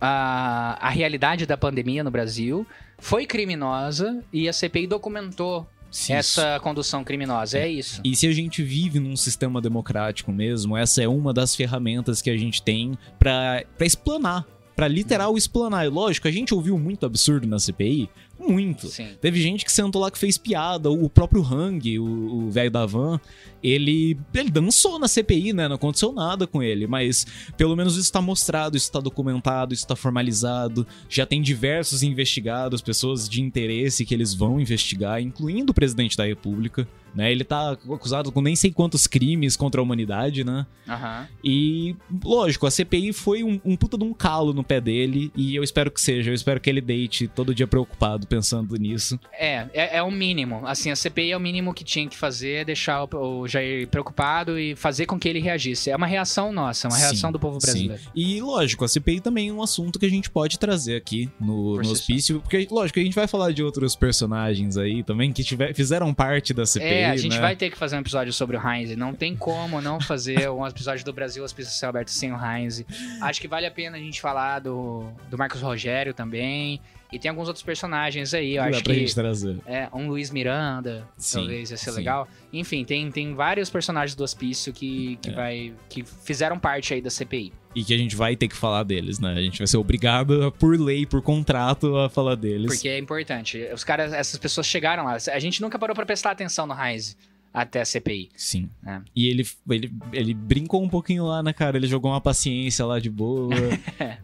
a, a realidade da pandemia no Brasil, foi criminosa e a CPI documentou Isso. essa condução criminosa. É isso. E se a gente vive num sistema democrático mesmo, essa é uma das ferramentas que a gente tem pra explanar. Pra literal explanar. E lógico, a gente ouviu muito absurdo na CPI. Muito. Sim. Teve gente que sentou lá que fez piada. O próprio Hang, o o velho da van, ele, ele dançou na CPI, né? Não aconteceu nada com ele. Mas pelo menos isso tá mostrado, isso tá documentado, isso tá formalizado. Já tem diversos investigados, pessoas de interesse que eles vão investigar, incluindo o presidente da República. Né? Ele tá acusado com nem sei quantos crimes contra a humanidade, né? Aham. E, lógico, a CPI foi um, um puta de um calo no pé dele. E eu espero que seja. Eu espero que ele deite todo dia preocupado pensando nisso. É, é, é o mínimo. Assim, a CPI é o mínimo que tinha que fazer, é deixar o, o Jair preocupado e fazer com que ele reagisse. É uma reação nossa, é uma reação Sim, do povo brasileiro. Sim. E, lógico, a CPI também é um assunto que a gente pode trazer aqui no, no hospício. Porque, lógico, a gente vai falar de outros personagens aí também que tiver, fizeram parte da CPI. É, a gente né? vai ter que fazer um episódio sobre o Heinz. Não tem como não fazer um episódio do Brasil Hospício Céu Aberto sem o Heinz. Acho que vale a pena a gente falar do, do Marcos Rogério também. E tem alguns outros personagens aí. Eu Dá acho pra que. gente trazer. É, um Luiz Miranda, Sim, talvez ia ser sim. legal. Enfim, tem, tem vários personagens do Hospício que, que, É. vai, que fizeram parte aí da CPI. E que a gente vai ter que falar deles, né? A gente vai ser obrigado, por lei, por contrato, a falar deles. Porque é importante. Os caras, essas pessoas chegaram lá. A gente nunca parou pra prestar atenção no Heinz até a CPI. Sim. É. E ele, ele, ele brincou um pouquinho lá, né, cara? Ele jogou uma paciência lá de boa.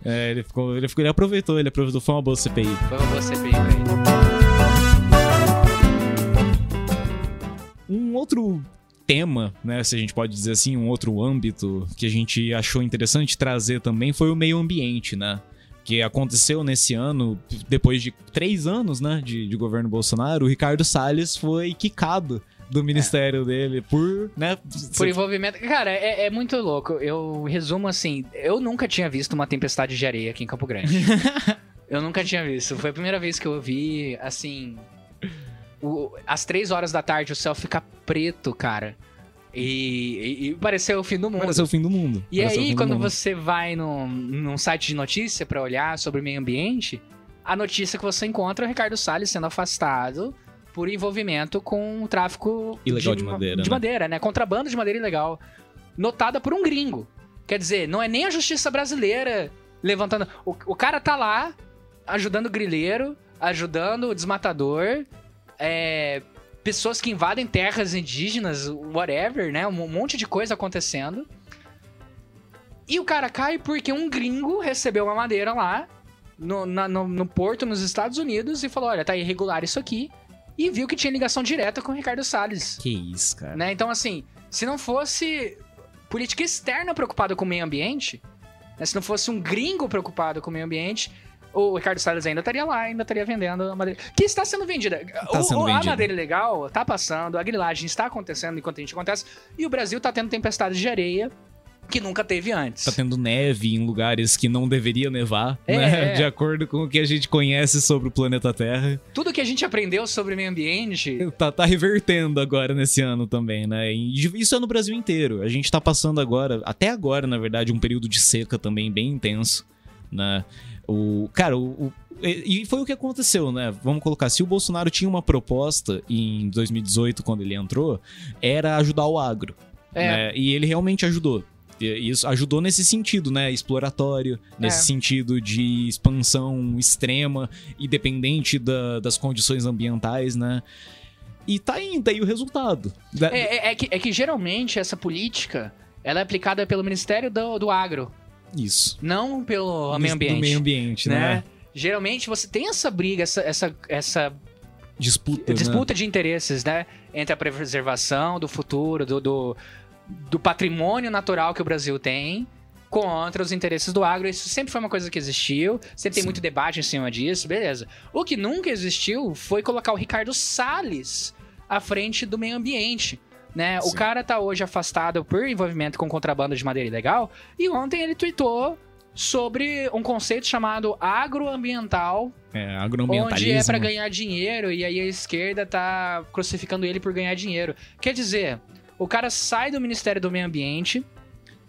É, ele, ficou, ele, ficou, ele aproveitou, ele aproveitou. Foi uma boa CPI. Foi uma boa CPI pra ele. Um outro tema, né, se a gente pode dizer assim, um outro âmbito que a gente achou interessante trazer também foi o meio ambiente, né? Que aconteceu nesse ano, depois de três anos, né, de, de governo Bolsonaro, o Ricardo Salles foi quicado do ministério dele por, né? Por envolvimento. Cara, é, é muito louco. Eu resumo assim: eu nunca tinha visto uma tempestade de areia aqui em Campo Grande. eu nunca tinha visto. Foi a primeira vez que eu vi, assim. o- às três horas da tarde o céu fica preto, cara. E, e, e pareceu o fim do mundo. Pareceu o fim do mundo. E Pareceu aí, quando mundo. você vai num, num site de notícia pra olhar sobre o meio ambiente, a notícia que você encontra é o Ricardo Salles sendo afastado por envolvimento com o tráfico Ilegal de madeira, De né? madeira, né? Contrabando de madeira ilegal. Notada por um gringo. Quer dizer, não é nem a justiça brasileira levantando. O, o cara tá lá ajudando o grileiro, ajudando o desmatador, é, pessoas que invadem terras indígenas, whatever, né? Um monte de coisa acontecendo. E o cara cai porque um gringo recebeu uma madeira lá no, na- no- no porto nos Estados Unidos e falou: olha, tá irregular isso aqui. E viu que tinha ligação direta com o Ricardo Salles. Que isso, cara. Né? Então, assim, se não fosse política externa preocupada com o meio ambiente, né? se não fosse um gringo preocupado com o meio ambiente, o Ricardo Salles ainda estaria lá, ainda estaria vendendo a madeira. Que está sendo vendida. O- sendo o- A vendida. madeira legal tá passando, a grilagem está acontecendo enquanto a gente acontece, e o Brasil tá tendo tempestades de areia que nunca teve antes. Tá tendo neve em lugares que não deveria nevar, É, né? é. De acordo com o que a gente conhece sobre o planeta Terra. Tudo que a gente aprendeu sobre o meio ambiente. Tá, tá revertendo agora nesse ano também, né? E isso é no Brasil inteiro. A gente tá passando agora, até agora, na verdade, um período de seca também bem intenso. né? O, cara, o, o- e foi o que aconteceu, né? Vamos colocar, se o Bolsonaro tinha uma proposta em 2018, quando ele entrou, era ajudar o agro. É. né? E ele realmente ajudou. E Isso ajudou nesse sentido, né? Exploratório, nesse É. sentido de expansão extrema, independente da- das condições ambientais, né? E tá indo aí o resultado. Da- É, é- é que, é que geralmente essa política ela é aplicada pelo Ministério do, do Agro, Isso. não pelo meio Do ambiente. meio ambiente, né? né? Geralmente você tem essa briga, essa, essa, essa Disputa, né? disputa de interesses, né? Entre a preservação do futuro, do, do, do patrimônio natural que o Brasil tem, contra os interesses do agro. Isso sempre foi uma coisa que existiu, sempre tem Sim. muito debate em cima disso, beleza. O que nunca existiu foi colocar o Ricardo Salles à frente do meio ambiente. Né? O cara tá hoje afastado por envolvimento com contrabando de madeira ilegal e ontem ele tweetou sobre um conceito chamado agroambiental É, agroambientalismo. Onde é pra ganhar dinheiro e aí a esquerda tá crucificando ele por ganhar dinheiro. Quer dizer, o cara sai do Ministério do Meio Ambiente,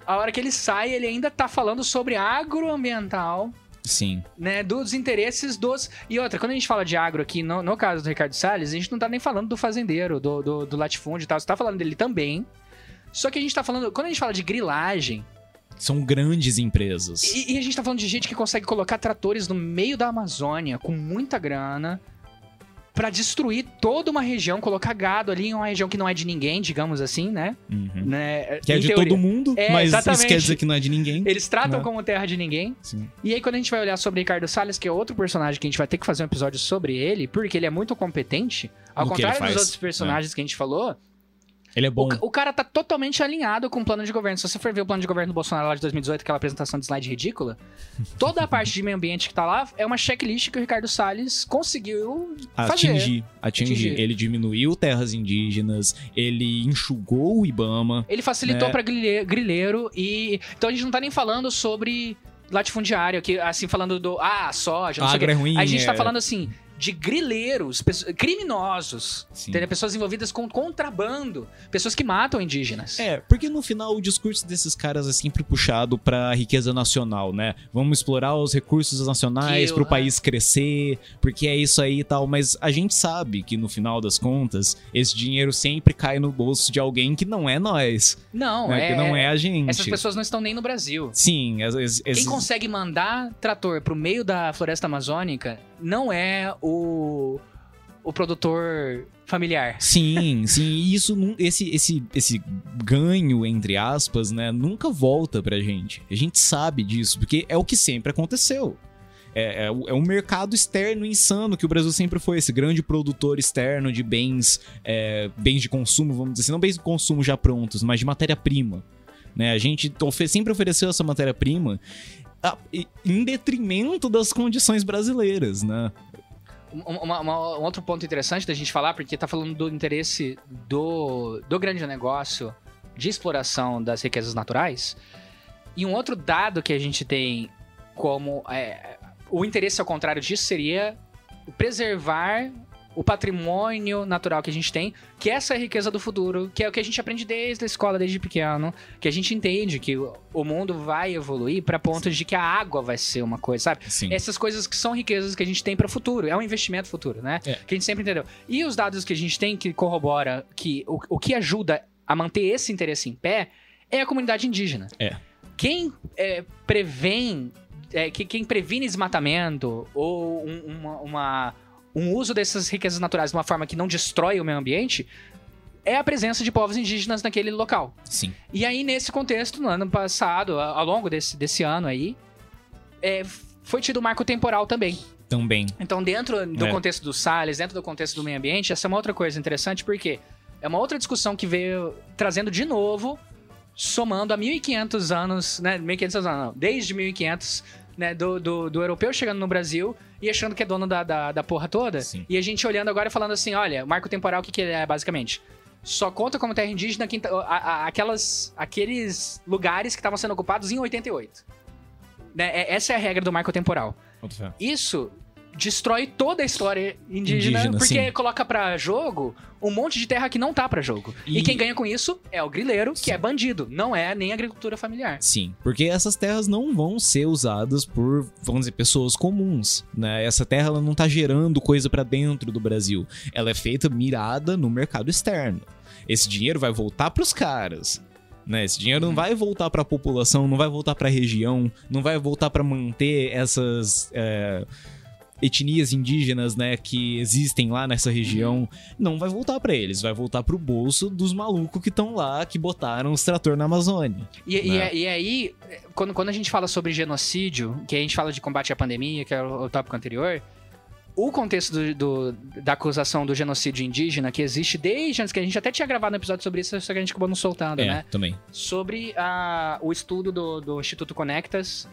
a hora que ele sai, ele ainda tá falando sobre agroambiental, Sim. né, dos interesses dos... E outra, quando a gente fala de agro aqui, no, no caso do Ricardo Salles, a gente não tá nem falando do fazendeiro, do, do, do latifúndio e tal, você tá falando dele também. Só que a gente tá falando... Quando a gente fala de grilagem, São grandes empresas. e, e a gente tá falando de gente que consegue colocar tratores no meio da Amazônia com muita grana pra destruir toda uma região, colocar gado ali em uma região que não é de ninguém, digamos assim, né? Uhum. né? Que é de teoria. todo mundo, É, mas isso exatamente. quer dizer que não é de ninguém. Eles tratam Né? como terra de ninguém. Sim. E aí, quando a gente vai olhar sobre Ricardo Salles, que é outro personagem que a gente vai ter que fazer um episódio sobre ele, porque ele é muito competente, ao No contrário dos outros personagens que a gente falou, Ele é bom. o, o cara tá totalmente alinhado com o plano de governo. Se você for ver o plano de governo do Bolsonaro lá de 2018, aquela apresentação de slide ridícula, toda a parte de meio ambiente que tá lá é uma checklist que o Ricardo Salles conseguiu fazer. Atingir, atingir. Atingir. Ele diminuiu terras indígenas, ele enxugou o Ibama. Ele facilitou Né? pra grile- grileiro e. Então a gente não tá nem falando sobre latifundiário, que assim, falando do. Ah, soja, não sei o quê. É ruim. A gente tá é- falando assim. De grileiros, criminosos, entendeu? pessoas envolvidas com contrabando, pessoas que matam indígenas. É, porque no final o discurso desses caras é sempre puxado pra riqueza nacional, né? Vamos explorar os recursos nacionais pro o- país crescer, porque é isso aí e tal. Mas a gente sabe que no final das contas, esse dinheiro sempre cai no bolso de alguém que não é nós, Não, né? é, que não é a gente. Essas pessoas não estão nem no Brasil. Sim, es- Quem consegue mandar trator pro meio da floresta amazônica não é o, o produtor familiar. Sim, sim, e isso esse esse esse ganho entre aspas, né, nunca volta pra gente. A gente sabe disso, porque é o que sempre aconteceu. É, é, é um mercado externo insano que o Brasil sempre foi, esse grande produtor externo de bens, é, bens de consumo, vamos dizer assim, não bens de consumo já prontos, mas de matéria-prima. Né? A gente sempre ofereceu essa matéria-prima em detrimento das condições brasileiras, né? Um, outro ponto interessante da gente falar, porque tá falando do interesse do, do grande negócio de exploração das riquezas naturais. E um outro dado que a gente tem como. é, o interesse ao contrário disso seria preservar o patrimônio natural que a gente tem, que é essa riqueza do futuro, que é o que a gente aprende desde a escola, desde pequeno, que a gente entende que o mundo vai evoluir para pontos de que a água vai ser uma coisa, sabe? Sim. essas coisas que são riquezas que a gente tem para o futuro. É um investimento futuro, né? É. Que a gente sempre entendeu. E os dados que a gente tem que corrobora que o, o que ajuda a manter esse interesse em pé é a comunidade indígena. É. Quem é, prevém, é, que, quem previne desmatamento ou um, uma- uma- um uso dessas riquezas naturais de uma forma que não destrói o meio ambiente é a presença de povos indígenas naquele local. Sim. E aí, nesse contexto, no ano passado, ao longo desse, desse ano aí, é, foi tido um marco temporal também. Também. Então, dentro do É. contexto dos Salles, dentro do contexto do meio ambiente, essa é uma outra coisa interessante, porque é uma outra discussão que veio trazendo de novo, somando a 1500 anos, né? 1500 anos, não, desde 1500, né? Do, do, do europeu chegando no Brasil e achando que é dono da, da, da porra toda. Sim. E a gente olhando agora e falando assim: olha, o marco temporal, o que, que ele é, basicamente? Só conta como terra indígena quem a- a- aquelas, aqueles lugares que estavam sendo ocupados em 88. Né? É- Essa é a regra do marco temporal. Isso destrói toda a história indígena, Indígena, porque sim. coloca pra jogo um monte de terra que não tá pra jogo. E, E- quem ganha com isso é o grileiro, que Sim. é bandido, não é nem agricultura familiar. Sim, porque essas terras não vão ser usadas por, vamos dizer, pessoas comuns, né? Essa terra ela não tá gerando coisa pra dentro do Brasil. Ela é feita mirada no mercado externo. Esse dinheiro vai voltar pros caras. Né? Esse dinheiro não vai voltar pra população, não vai voltar pra região, não vai voltar pra manter essas é, etnias indígenas, né, que existem lá nessa região. Não vai voltar pra eles, vai voltar pro bolso dos malucos que estão lá, que botaram os trator na Amazônia. E, e- Né? e aí, quando, quando a gente fala sobre genocídio, que a gente fala de combate à pandemia, que é o, o tópico anterior, o contexto do- do- da acusação do genocídio indígena, que existe desde antes, que a gente até tinha gravado um episódio sobre isso, só que a gente acabou não soltando, É, né? também. Sobre a- o estudo do, do Instituto Conectas,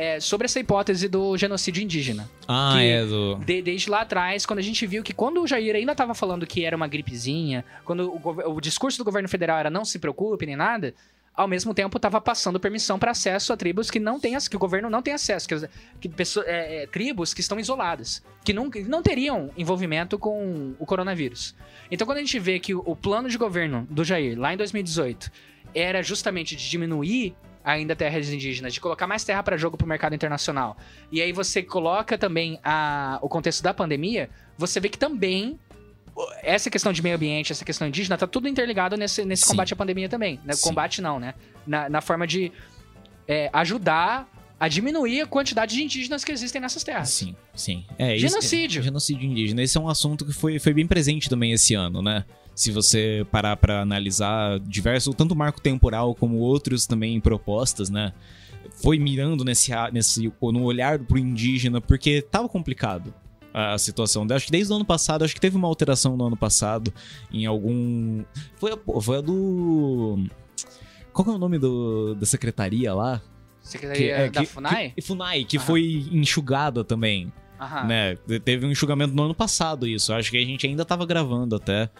é, sobre essa hipótese do genocídio indígena. Ah, Que- é do. De- desde lá atrás, quando a gente viu que quando o Jair ainda estava falando que era uma gripezinha, quando o, o discurso do governo federal era não se preocupe nem nada, ao mesmo tempo estava passando permissão para acesso a tribos que não tem que o governo não tem acesso, que, que pessoa- é, é, tribos que estão isoladas, que não, não teriam envolvimento com o coronavírus. Então, quando a gente vê que o, o plano de governo do Jair lá em 2018 era justamente de diminuir ainda terras indígenas, de colocar mais terra para jogo para o mercado internacional. E aí você coloca também a- o contexto da pandemia, você vê que também essa questão de meio ambiente, essa questão indígena, tá tudo interligado nesse, nesse Sim. combate à pandemia também. Né? Combate não, né? Na, na forma de é, ajudar a diminuir a quantidade de indígenas que existem nessas terras. Sim, sim. É, isso- Genocídio. é, genocídio indígena. Esse é um assunto que foi, foi bem presente também esse ano, né? Se você parar pra analisar diversos, tanto marco temporal como outros também propostas, né? Foi mirando nesse, nesse no olhar pro indígena, porque tava complicado a situação. Acho que desde o ano passado, acho que teve uma alteração no ano passado em algum. Foi a, foi a do. Qual que é o nome do, da secretaria lá? Secretaria é, da FUNAI? Que, FUNAI, que Aham. foi enxugada também, Aham. né? Teve um enxugamento no ano passado isso. Acho que a gente ainda tava gravando até.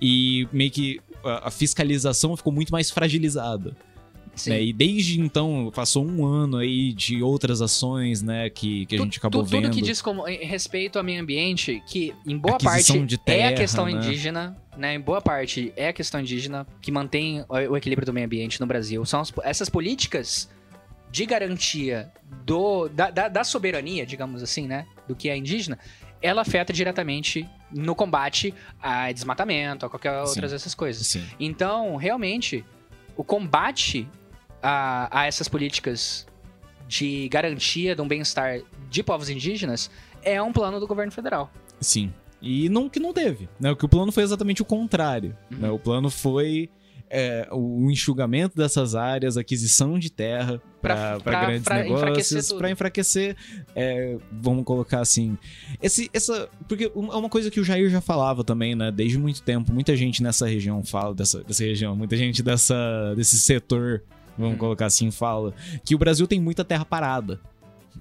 E meio que a fiscalização ficou muito mais fragilizada. Né? E desde então, passou um ano aí de outras ações, né? Que, que a gente acabou tu- vendo. Tudo que diz como em respeito ao meio ambiente, que em boa Aquisição parte de é a terra, questão né? indígena, né? Em boa parte é a questão indígena que mantém o o equilíbrio do meio ambiente no Brasil. São as- essas políticas de garantia do, da, da- da soberania, digamos assim, né? Do que é indígena, ela afeta diretamente no combate a desmatamento, a qualquer Sim. outras dessas coisas. Sim. Então, realmente, o combate a, a essas políticas de garantia de um bem-estar de povos indígenas é um plano do governo federal. Sim. E não que não teve, né? O que o plano foi exatamente o contrário. Uhum. né? O plano foi é, o enxugamento dessas áreas, aquisição de terra para grandes pra enfraquecer negócios, para enfraquecer, é, vamos colocar assim, esse, essa, porque é uma coisa que o Jair já falava também, né? Desde muito tempo, muita gente nessa região fala dessa, dessa região, muita gente dessa desse setor, vamos Uhum. colocar assim, fala que o Brasil tem muita terra parada.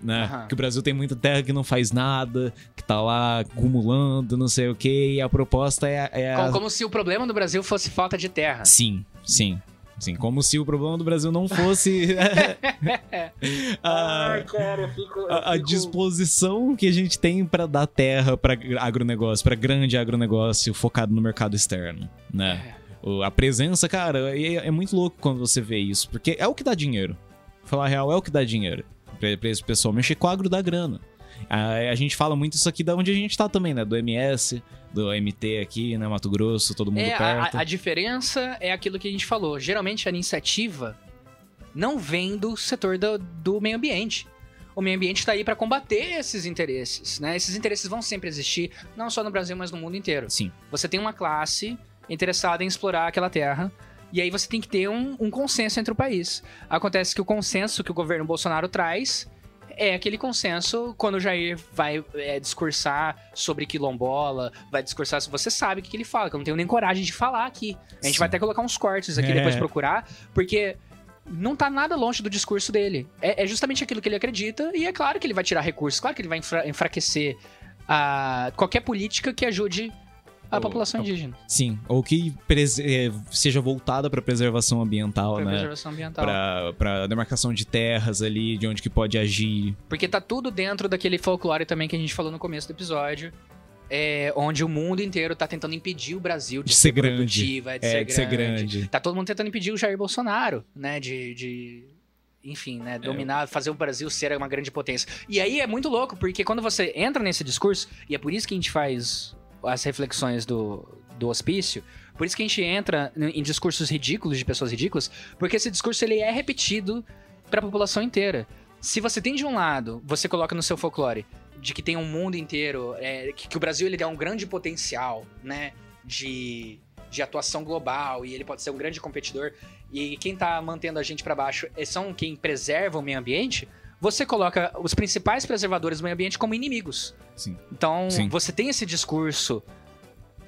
Né? Aham. Que o Brasil tem muita terra que não faz nada, que tá lá acumulando, não sei o que, e a proposta é, é a- Como, como se o problema do Brasil fosse falta de terra. Sim, sim. Sim, como se o problema do Brasil não fosse a, cara, eu fico. a- a disposição que a gente tem pra dar terra pra agronegócio, pra grande agronegócio focado no mercado externo, né? O- A presença, cara, é, é muito louco quando você vê isso, porque é o que dá dinheiro. Falar a real, é o que dá dinheiro pra, pra esse pessoal. Mexer com o agro dá grana. A, a gente fala muito isso aqui da onde a gente tá também, né? Do MS, do MT aqui, né? Mato Grosso, todo mundo É, perto. a, a diferença é aquilo que a gente falou. Geralmente a iniciativa não vem do setor do, do meio ambiente. O meio ambiente está aí para combater esses interesses, né? Esses interesses vão sempre existir, não só no Brasil, mas no mundo inteiro. Sim, Você tem uma classe interessada em explorar aquela terra. E aí você tem que ter um, um consenso entre o país. Acontece que o consenso que o governo Bolsonaro traz é aquele consenso quando o Jair vai é, discursar sobre quilombola, vai discursar. Você sabe o que, que ele fala, que eu não tenho nem coragem de falar aqui. A gente Sim. vai até colocar uns cortes aqui É. depois procurar, porque não tá nada longe do discurso dele. É, é justamente aquilo que ele acredita, e é claro que ele vai tirar recursos, claro que ele vai enfra- enfraquecer a, qualquer política que ajude A população indígena. Sim, ou que eh, seja voltada para preservação ambiental, Pra né? preservação ambiental. Pra, pra demarcação de terras ali, de onde que pode agir. Porque tá tudo dentro daquele folclore também que a gente falou no começo do episódio. É, onde o mundo inteiro tá tentando impedir o Brasil de, De ser grande. produtiva, de, É, ser, de ser grande. grande. Tá todo mundo tentando impedir o Jair Bolsonaro, né? De. de enfim, É. né? Dominar, fazer o Brasil ser uma grande potência. E aí é muito louco, porque quando você entra nesse discurso, e é por isso que a gente faz as reflexões do, do hospício, por isso que a gente entra em discursos ridículos de pessoas ridículas, porque esse discurso ele é repetido pra população inteira. Se você tem de um lado, você coloca no seu folclore de que tem um mundo inteiro, é, que, que o Brasil ele tem um grande potencial, né, de, de atuação global e ele pode ser um grande competidor e quem tá mantendo a gente pra baixo é- são quem preserva o meio ambiente, você coloca os principais preservadores do meio ambiente como inimigos. Sim. Então, Sim. você tem esse discurso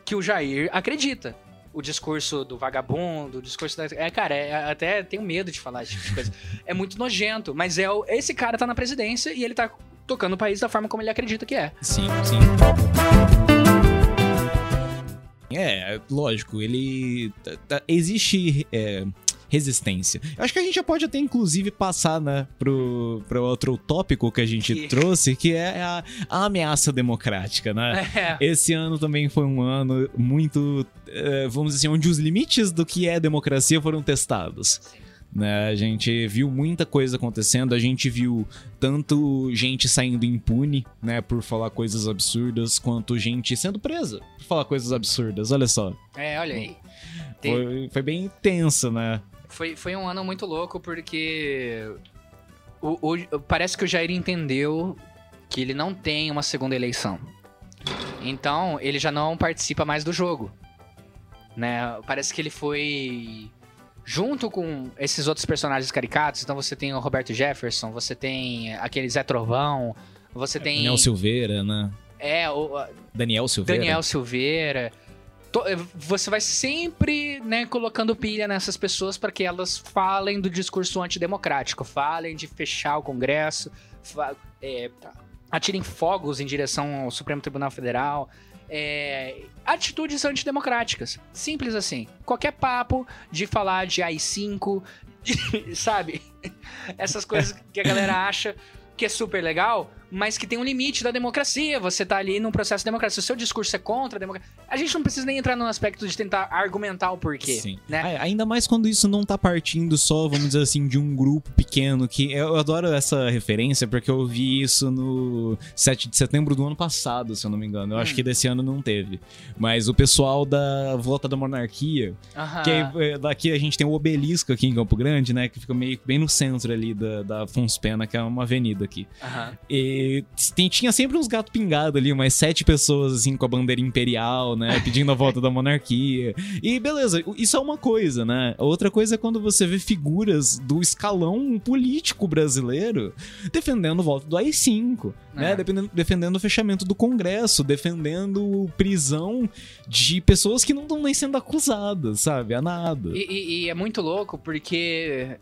que o Jair acredita. O discurso do vagabundo, o discurso da. É, cara, é- até tenho medo de falar esse tipo de coisa. é muito nojento, mas é o- esse cara tá na presidência e ele tá tocando o país da forma como ele acredita que é. Sim, sim. É, lógico, ele. existe é, resistência. Eu acho que a gente já pode até, inclusive, passar, né, pro, pro outro tópico que a gente Que- trouxe, que é a, a ameaça democrática, né? É. Esse ano também foi um ano muito, eh, vamos dizer assim, onde os limites do que é democracia foram testados. Né? A gente viu muita coisa acontecendo, a gente viu tanto gente saindo impune, né, por falar coisas absurdas, quanto gente sendo presa por falar coisas absurdas. Olha só, É, olha aí. Tem- foi, foi bem intenso, né? Foi, foi um ano muito louco porque o, o- parece que o Jair entendeu que ele não tem uma segunda eleição. Então, ele já não participa mais do jogo. Né? Parece que ele foi junto com esses outros personagens caricatos. Então, você tem o Roberto Jefferson, você tem aquele Zé Trovão, você tem Daniel Silveira, né? é o, Daniel Silveira. Daniel Silveira. Eh, Você vai sempre né, colocando pilha nessas pessoas para que elas falem do discurso antidemocrático, falem de fechar o Congresso, é, atirem fogos em direção ao Supremo Tribunal Federal. é, atitudes antidemocráticas. Simples assim. Qualquer papo de falar de AI-5, de- sabe? Essas coisas que a galera acha que é super legal, mas que tem um limite da democracia. Você tá ali num processo democrático. Se o seu discurso é contra a democracia. A gente não precisa nem entrar no aspecto de tentar argumentar o porquê. Sim. Né? Ainda mais quando isso não tá partindo só, vamos dizer assim, de um grupo pequeno. que Eu adoro essa referência porque eu vi isso no 7 de setembro do ano passado, se eu não me engano. Eu acho Hum. que desse ano não teve. Mas o pessoal da Volta da Monarquia, Aham. que é, daqui a gente tem o obelisco aqui em Campo Grande, né? Que fica meio bem no centro ali da, da Afonso Pena, que é uma avenida aqui. Aham. E tinha sempre uns gatos pingados ali, umas sete pessoas assim com a bandeira imperial, né? Pedindo a volta da monarquia. E beleza, isso é uma coisa, né? Outra coisa é quando você vê figuras do escalão político brasileiro defendendo a volta do AI-5, né? É. Defendendo, defendendo o fechamento do Congresso, defendendo prisão de pessoas que não estão nem sendo acusadas, sabe? A nada. E, e- e é muito louco porque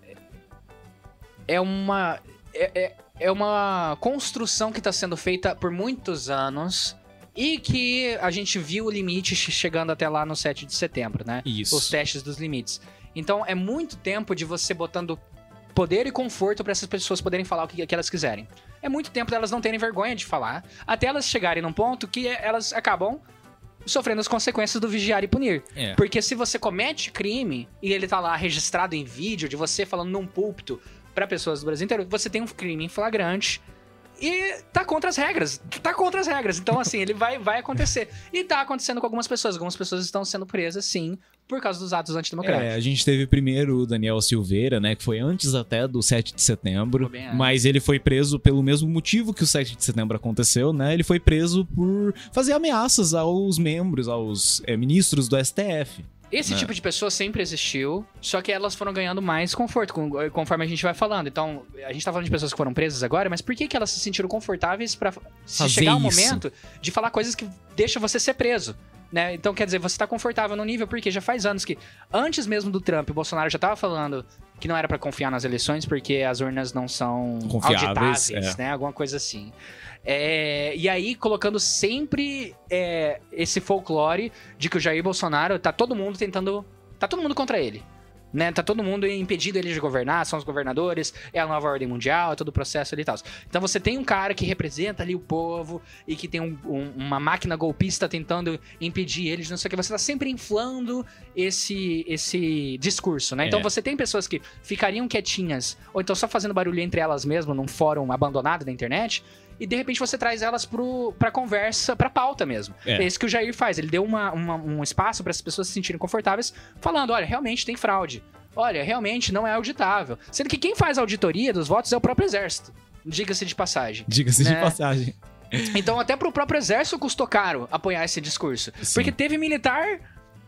é uma. É, é, é uma construção que está sendo feita por muitos anos e que a gente viu o limite che- chegando até lá no 7 de setembro, né? Isso. Os testes dos limites. Então é muito tempo de você botando poder e conforto para essas pessoas poderem falar o que, que elas quiserem. É muito tempo delas não terem vergonha de falar, até elas chegarem num ponto que elas acabam sofrendo as consequências do vigiar e punir. É. Porque se você comete crime e ele tá lá registrado em vídeo de você falando num púlpito pra pessoas do Brasil inteiro, você tem um crime em flagrante e tá contra as regras. Tá contra as regras. Então, assim, ele vai, vai acontecer. E tá acontecendo com algumas pessoas. Algumas pessoas estão sendo presas, sim, por causa dos atos antidemocráticos. É, a gente teve primeiro o Daniel Silveira, né, que foi antes até do 7 de setembro, mas ele foi preso pelo mesmo motivo que o 7 de setembro aconteceu, né? Ele foi preso por fazer ameaças aos membros, aos é, ministros do STF. Esse né? tipo de pessoa sempre existiu, só que elas foram ganhando mais conforto com- conforme a gente vai falando. Então, a gente tá falando de pessoas que foram presas agora, mas por que, que elas se sentiram confortáveis pra se chegar o isso. momento de falar coisas que deixam você ser preso? Né? Então, quer dizer, você tá confortável no nível, porque já faz anos que, antes mesmo do Trump, o Bolsonaro já tava falando que não era pra confiar nas eleições, porque as urnas não são Confiáveis, auditáveis, é. né? Alguma coisa assim. É, e aí, colocando sempre é, esse folclore de que o Jair Bolsonaro tá todo mundo tentando. Tá todo mundo contra ele. Né? Tá todo mundo impedindo ele de governar, são os governadores, é a nova ordem mundial, é todo o processo ali e tal. Então você tem um cara que representa ali o povo e que tem um- um- uma máquina golpista tentando impedir ele de não sei o que. Você tá sempre inflando esse, esse discurso, né? Então É. você tem pessoas que ficariam quietinhas, ou então só fazendo barulho entre elas mesmo, num fórum abandonado da internet, e de repente você traz elas pro, pra conversa, pra pauta mesmo. É. É, isso que o Jair faz. Ele deu uma- uma- um espaço para as pessoas se sentirem confortáveis, falando: olha, realmente tem fraude. Olha, realmente não é auditável. Sendo que quem faz a auditoria dos votos é o próprio exército. Diga-se de passagem. Diga-se de Né? passagem. Então, até pro próprio exército custou caro apoiar esse discurso. Sim. Porque teve militar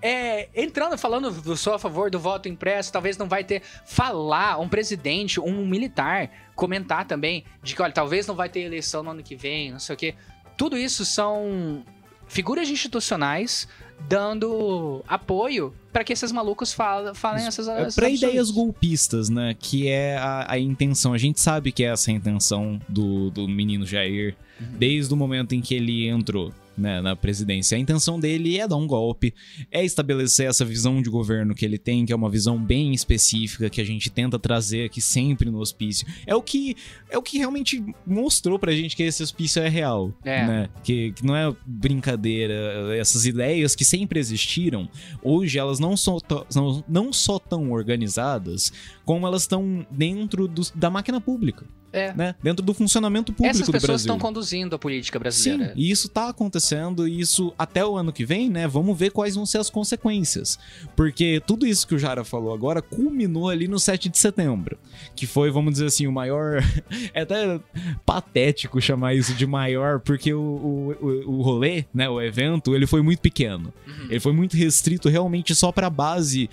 é, entrando, falando do sou a favor do voto impresso, talvez não vai ter. Falar, um presidente, um militar, comentar também de que, olha, talvez não vai ter eleição no ano que vem, não sei o quê. Tudo isso são figuras institucionais dando apoio para que esses malucos fala- falem essas, É absurdos. ideias golpistas, né? Que é a, a intenção. A gente sabe que é essa a intenção do, do menino Jair Uhum. desde o momento em que ele entrou né, na presidência. A intenção dele é dar um golpe, é estabelecer essa visão de governo que ele tem, que é uma visão bem específica que a gente tenta trazer aqui sempre no hospício. É o que é o que realmente mostrou pra gente que esse hospício é real, É. né? Que, que não é brincadeira, essas ideias que sempre existiram, hoje elas não só não, não só tão organizadas, como elas estão dentro do- da máquina pública, É. né? Dentro do funcionamento público Essas do pessoas Brasil. estão conduzindo a política Sim, brasileira. e isso tá acontecendo, e isso até o ano que vem, né? Vamos ver quais vão ser as consequências. Porque tudo isso que o Jara falou agora culminou ali no 7 de setembro. Que foi, vamos dizer assim, o maior. É até patético chamar isso de maior, porque o, o, o- o rolê, né? O evento, ele foi muito pequeno. Uhum. Ele foi muito restrito realmente só pra base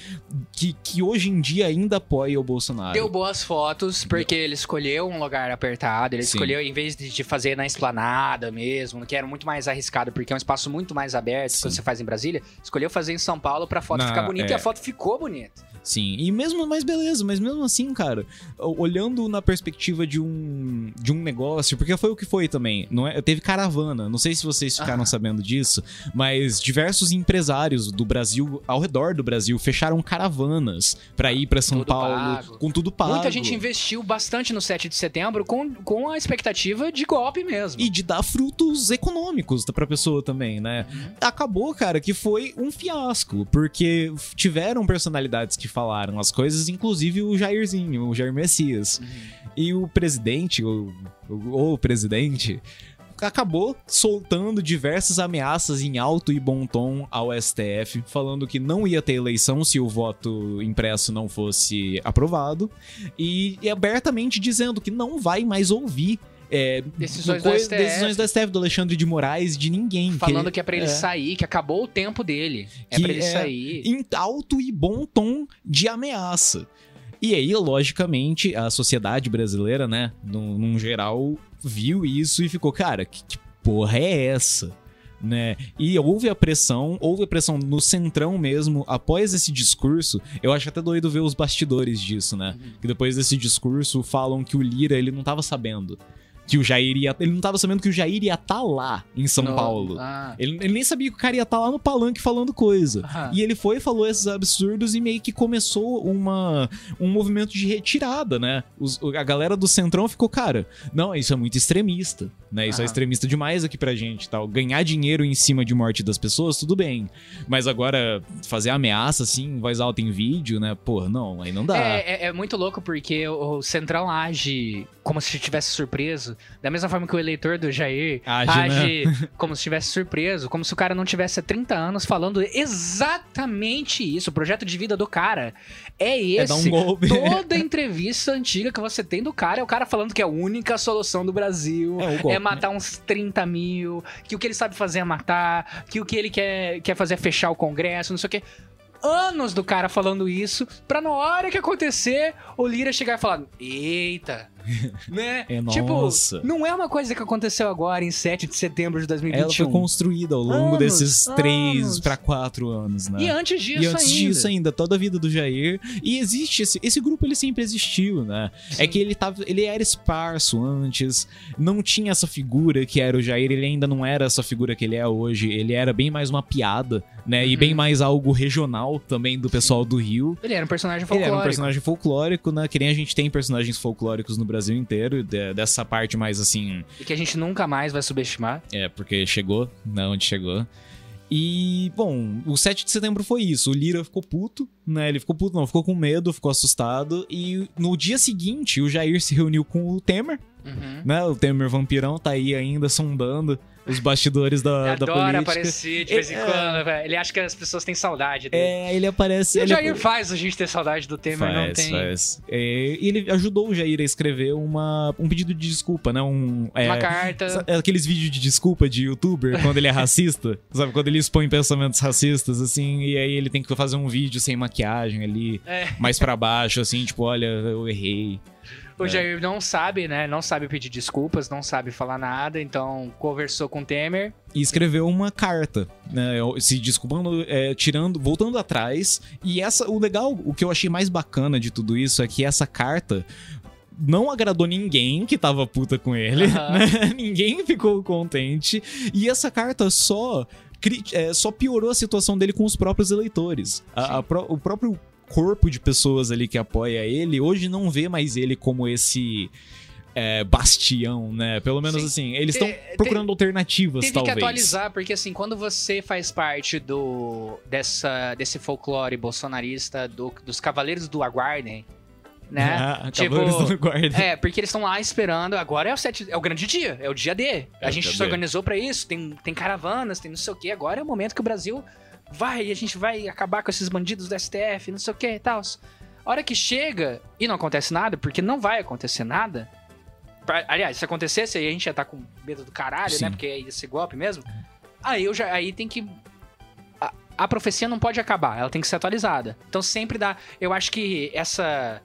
que, que hoje em dia ainda apoia o Bolsonaro. Deu boas fotos, porque ele escolheu um lugar apertado. Ele Sim. escolheu, em vez de de fazer na esplanada mesmo, que era muito mais arriscado, porque é um espaço muito mais aberto Sim. quando você faz em Brasília, escolheu fazer em São Paulo pra foto Na- ficar bonita é. e a foto ficou bonita. Sim, e mesmo, mas beleza, mas mesmo assim, cara, olhando na perspectiva de um de um negócio, porque foi o que foi também, não é? Teve caravana, não sei se vocês ficaram Ah. sabendo disso, mas diversos empresários do Brasil, ao redor do Brasil, fecharam caravanas pra ir pra São Tudo Paulo pago. com tudo pago. Muita gente investiu bastante no 7 de setembro com, com a expectativa de golpe mesmo. E de dar frutos econômicos pra pessoa também, né? Uhum. Acabou, cara, que foi um fiasco, porque tiveram personalidades que falaram as coisas, inclusive o Jairzinho, o Jair Messias. E o presidente, o, o, o presidente, acabou soltando diversas ameaças em alto e bom tom ao STF, falando que não ia ter eleição se o voto impresso não fosse aprovado, e, e abertamente dizendo que não vai mais ouvir. É, Decisões coi- do STF. decisões do STF, do Alexandre de Moraes, de ninguém. Falando que é pra ele é. sair, que acabou o tempo dele. É Que pra ele é- sair. em alto e bom tom de ameaça. E aí, logicamente, a sociedade brasileira, né, num, num geral, viu isso e ficou, cara, que, que porra é essa? Né? E houve a pressão, houve a pressão no centrão mesmo, após esse discurso. Eu acho até doido ver os bastidores disso, né? Que depois desse discurso falam que o Lira ele não tava sabendo que o Jair ia. Ele não tava sabendo que o Jair ia estar lá em São Paulo. Ah. Ele, ele nem sabia que o cara ia estar lá no palanque falando coisa. Aham. E ele foi e falou esses absurdos e meio que começou uma, um movimento de retirada, né? Os- a galera do Centrão ficou, cara, não, isso é muito extremista, né? Isso é Aham. extremista demais aqui pra gente tal. Ganhar dinheiro em cima de morte das pessoas, tudo bem. Mas agora, fazer ameaça assim, em voz alta em vídeo, né? Porra, não, aí não dá. É, é- é muito louco porque o o Centrão age como se estivesse surpreso. Da mesma forma que o eleitor do Jair Age, age, né? como se estivesse surpreso. Como se o cara não tivesse há 30 anos falando exatamente isso. O projeto de vida do cara é esse. É um. Toda entrevista antiga que você tem do cara é o cara falando que é a única solução do Brasil. É golpe, É matar uns 30 mil, que o que ele sabe fazer é matar, que o que ele quer, quer fazer é fechar o Congresso, não sei o quê. Anos do cara falando isso, pra na hora que acontecer, o Lira chegar e falar: Eita, né? É, tipo, não é uma coisa que aconteceu agora em 7 de setembro de Ela 2021. foi construída ao longo Anos, desses três anos. pra quatro anos, né? E antes disso E antes ainda. disso ainda, toda a vida do Jair. E existe esse, esse grupo, ele sempre existiu, né? É que ele tava, ele era esparso antes, não tinha essa figura que era o Jair, ele ainda não era essa figura que ele é hoje, ele era bem mais uma piada, né? E Uhum. bem mais algo regional também do pessoal do Rio. Ele era um personagem Ele folclórico. era um personagem folclórico, né? Que nem a gente tem personagens folclóricos no Brasil inteiro, de- dessa parte mais assim, E que a gente nunca mais vai subestimar. é, porque chegou, né, onde chegou. E, bom, o 7 de setembro foi isso. O Lira ficou puto, né? Ele ficou puto, não, ficou com medo, ficou assustado. E no dia seguinte, o Jair se reuniu com o Temer, Uhum. né? O Temer vampirão tá aí ainda sondando os bastidores da, Ele da adora política. aparecer de vez em É. quando, velho. Ele acha que as pessoas têm saudade dele. É, ele aparece. E o ele Jair faz a gente ter saudade do Temer, não Faz, tem. faz. É, e ele ajudou o Jair a escrever uma, um pedido de desculpa, né? Um, é, Uma carta. Sa- Aqueles vídeos de desculpa de youtuber, quando ele é racista, sabe? Quando ele expõe pensamentos racistas, assim, e aí ele tem que fazer um vídeo sem maquiagem ali, É. mais pra baixo, assim, tipo, olha, eu errei. O É. Jair não sabe, né? Não sabe pedir desculpas, não sabe falar nada, então conversou com o Temer. E escreveu uma carta, né? Se desculpando, é, tirando, voltando atrás. E essa, o legal, o que eu achei mais bacana de tudo isso é que essa carta. Não agradou ninguém que tava puta com ele, Aham. né? Ninguém ficou contente. E essa carta só é, só piorou a situação dele com os próprios eleitores. A- a o próprio corpo de pessoas ali que apoia ele hoje não vê mais ele como esse é, bastião, né? Pelo menos Sim. assim, eles estão Te- procurando alternativas, Teve talvez. que atualizar, porque assim, quando você faz parte do dessa, desse folclore bolsonarista do- dos Cavaleiros do Aguardem, né? Ah, Tipo, Cavaleiros do Guarda. É, porque eles estão lá esperando. Agora é o, sete, é o grande dia, é o dia D. A É gente se organizou pra isso, tem, tem caravanas, tem não sei o quê. Agora é o momento que o Brasil vai e a gente vai acabar com esses bandidos do STF, não sei o quê e tal. A hora que chega e não acontece nada, porque não vai acontecer nada. Pra- aliás, se acontecesse, aí a gente ia estar com medo do caralho, Sim. né? Porque ia ser golpe mesmo. Aí eu já, aí tem que. A, a profecia não pode acabar, ela tem que ser atualizada. Então sempre dá. Eu acho que essa.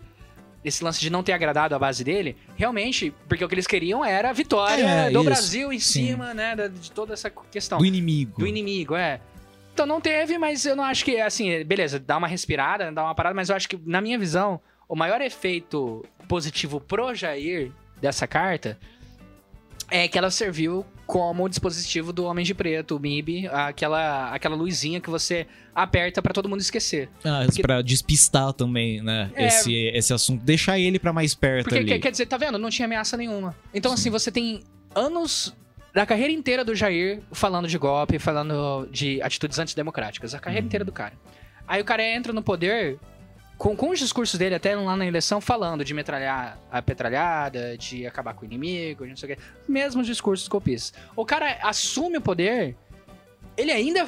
Esse lance de não ter agradado a base dele, realmente, porque o que eles queriam era a vitória É, do isso. Brasil em Sim. cima, né, de toda essa questão Do inimigo. do inimigo, é. Então não teve, mas eu não acho que, assim, beleza, dá uma respirada, dá uma parada, mas eu acho que, na minha visão, o maior efeito positivo pro Jair dessa carta é que ela serviu como dispositivo do Homem de Preto, o MIB, aquela, aquela luzinha que você aperta pra todo mundo esquecer. Ah, Porque- pra despistar também, né? É. Esse, esse assunto. Deixar ele pra mais perto Porque ali. quer, quer dizer, tá vendo? Não tinha ameaça nenhuma. Então, Sim. assim, você tem anos da carreira inteira do Jair falando de golpe, falando de atitudes antidemocráticas. A carreira Uhum. inteira do cara. Aí o cara entra no poder com, com os discursos dele até lá na eleição falando de metralhar a petralhada, de acabar com o inimigo, de não sei o quê. Mesmos discursos golpistas. O cara assume o poder, ele ainda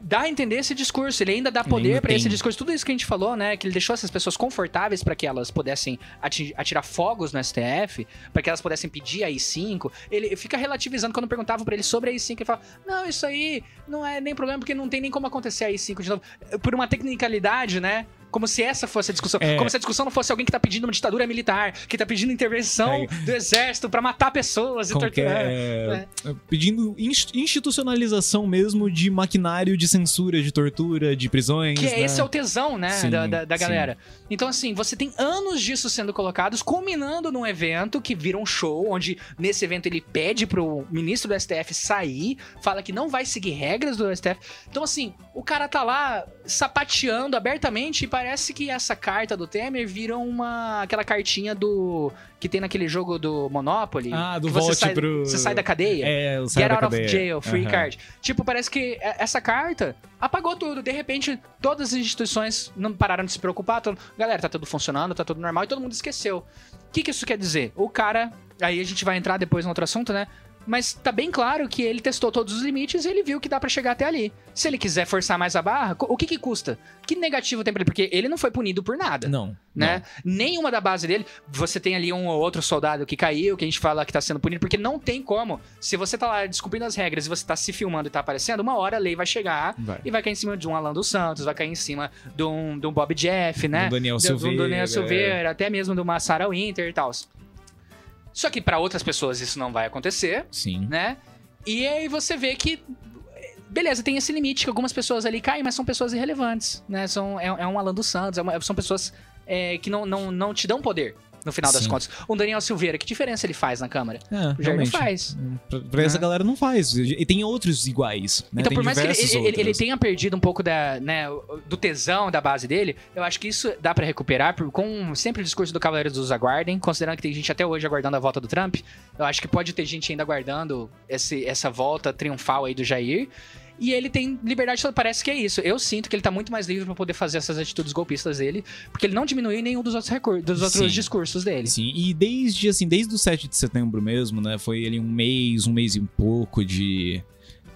dá a entender esse discurso, ele ainda dá poder pra esse discurso. Tudo isso que a gente falou, né, que ele deixou essas pessoas confortáveis pra que elas pudessem ati- atirar fogos no STF, pra que elas pudessem pedir a I5. Ele fica relativizando quando perguntavam pra ele sobre a I5, ele fala: "Não, isso aí não é nem problema porque não tem nem como acontecer a I5 de novo". Por uma tecnicalidade, né? Como se essa fosse a discussão. É. Como se a discussão não fosse alguém que tá pedindo uma ditadura militar, que tá pedindo intervenção do exército pra matar pessoas e que torturar. é, Pedindo inst- institucionalização mesmo de maquinário de censura, de tortura, de prisões. Que é, né? esse é o tesão, né, Sim, da, da, da sim. galera. Então, assim, você tem anos disso sendo colocados, culminando num evento que vira um show, onde nesse evento ele pede pro ministro do STF sair, fala que não vai seguir regras do STF. Então, assim, o cara tá lá sapateando abertamente e parece que essa carta do Temer vira uma. aquela cartinha do. que tem naquele jogo do Monopoly. Ah, do que você volte sai, pro- Você sai da cadeia. É, o sai Get out of cadeia. jail, free Aham. card. Tipo, parece que é- essa carta apagou tudo. De repente, todas as instituições não pararam de se preocupar. Todo... Galera, tá tudo funcionando, tá tudo normal e todo mundo esqueceu. O que, que isso quer dizer? O cara. Aí a gente vai entrar depois no outro assunto, né? Mas tá bem claro que ele testou todos os limites e ele viu que dá pra chegar até ali. Se ele quiser forçar mais a barra, o que que custa? Que negativo tem pra ele? Porque ele não foi punido por nada Não. né? Nenhuma da base dele. Você tem ali um ou outro soldado que caiu, que a gente fala que tá sendo punido, porque não tem como. Se você tá lá descumprindo as regras e você tá se filmando e tá aparecendo, uma hora a lei vai chegar Não. Vai. e vai cair em cima de um Alan dos Santos, vai cair em cima de um, de um Bob Jeff, né? Do Daniel Do- Silveira. Do Daniel Silveira, até mesmo de uma Sarah Winter e tal. Só que pra outras pessoas isso não vai acontecer, Sim. né? E aí você vê que. Beleza, tem esse limite que algumas pessoas ali caem, mas são pessoas irrelevantes, né? São, é, é um Alan dos Santos, é uma- são pessoas é, que não, não, não te dão poder, no final das Sim. contas. O Daniel Silveira, que diferença ele faz na Câmara? É, O Jair não faz. Pra, pra essa Né? galera não faz. E tem outros iguais. Né? Então, tem por mais que ele, ele- ele- tenha perdido um pouco da, né, do tesão da base dele, eu acho que isso dá pra recuperar por- com sempre o discurso do Cavaleiros dos Aguardem, considerando que tem gente até hoje aguardando a volta do Trump. Eu acho que pode ter gente ainda aguardando esse- essa volta triunfal aí do Jair. E ele tem liberdade, parece que é isso. Eu sinto que ele tá muito mais livre pra poder fazer essas atitudes golpistas dele, porque ele não diminuiu nenhum dos outros, recur- dos outros Sim. discursos dele. Sim, e desde, assim, desde o 7 de setembro mesmo, né? Foi ele um mês, um mês e um pouco de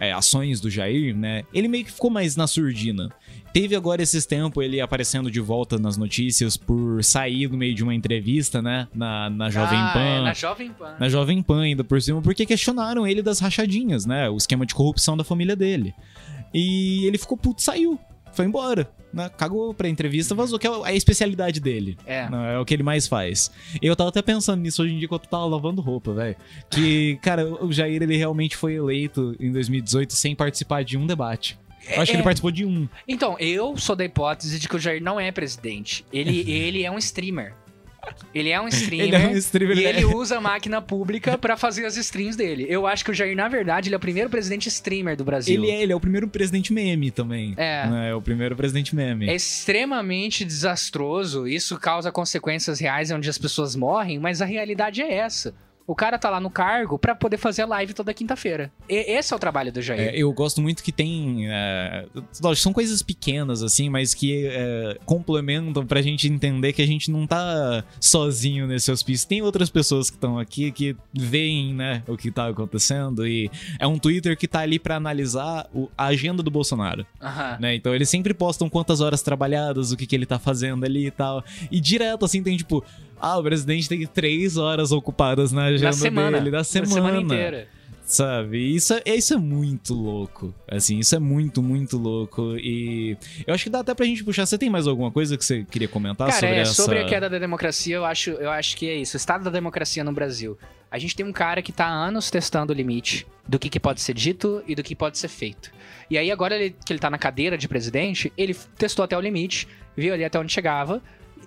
é, ações do Jair, né? Ele meio que ficou mais na surdina. Teve agora esses tempos ele aparecendo de volta nas notícias por sair no meio de uma entrevista, né? Na, na Jovem Ah, Pan. é, na Jovem Pan. na Jovem Pan ainda por cima, porque questionaram ele das rachadinhas, né? O esquema de corrupção da família dele. E ele ficou puto, saiu. Foi embora. Né? Cagou pra entrevista, vazou, que é a especialidade dele. É. Né? É o que ele mais faz. E eu tava até pensando nisso hoje em dia quando eu tava lavando roupa, velho. Que, cara, o Jair, ele realmente foi eleito em 2018 sem participar de um debate. Eu acho que É. ele participou de um. Então, eu sou da hipótese de que o Jair não é presidente. Ele, ele é um streamer. Ele é um streamer. Ele é um streamer, E né? ele usa a máquina pública pra fazer as streams dele. Eu acho que o Jair, na verdade, ele é o primeiro presidente streamer do Brasil. Ele é, ele é o primeiro presidente meme também. É. Né? É o primeiro presidente meme. É extremamente desastroso. Isso causa consequências reais onde as pessoas morrem, mas a realidade é essa. O cara tá lá no cargo pra poder fazer a live toda quinta-feira. Esse é o trabalho do Jair. É, eu gosto muito que tem. Lógico, são coisas pequenas, assim, mas que é, complementam pra gente entender que a gente não tá sozinho nesse hospício. Tem outras pessoas que estão aqui que veem, né, o que tá acontecendo. E é um Twitter que tá ali pra analisar o- a agenda do Bolsonaro. Aham. né? Então eles sempre postam quantas horas trabalhadas, o que, que ele tá fazendo ali e tal. E direto, assim, tem tipo. Ah, o presidente tem três horas ocupadas na agenda Na semana. dele, da Na semana. semana inteira. Sabe? Isso é, isso é muito louco. Assim, isso é muito, muito louco. E eu acho que dá até pra gente puxar. Você tem mais alguma coisa que você queria comentar Cara, sobre é, essa. sobre a queda da democracia, eu acho, eu acho que é isso. O estado da democracia no Brasil. A gente tem um cara que tá há anos testando o limite do que, que pode ser dito e do que pode ser feito. E aí, agora ele- que ele tá na cadeira de presidente, ele testou até o limite, viu ali até onde chegava,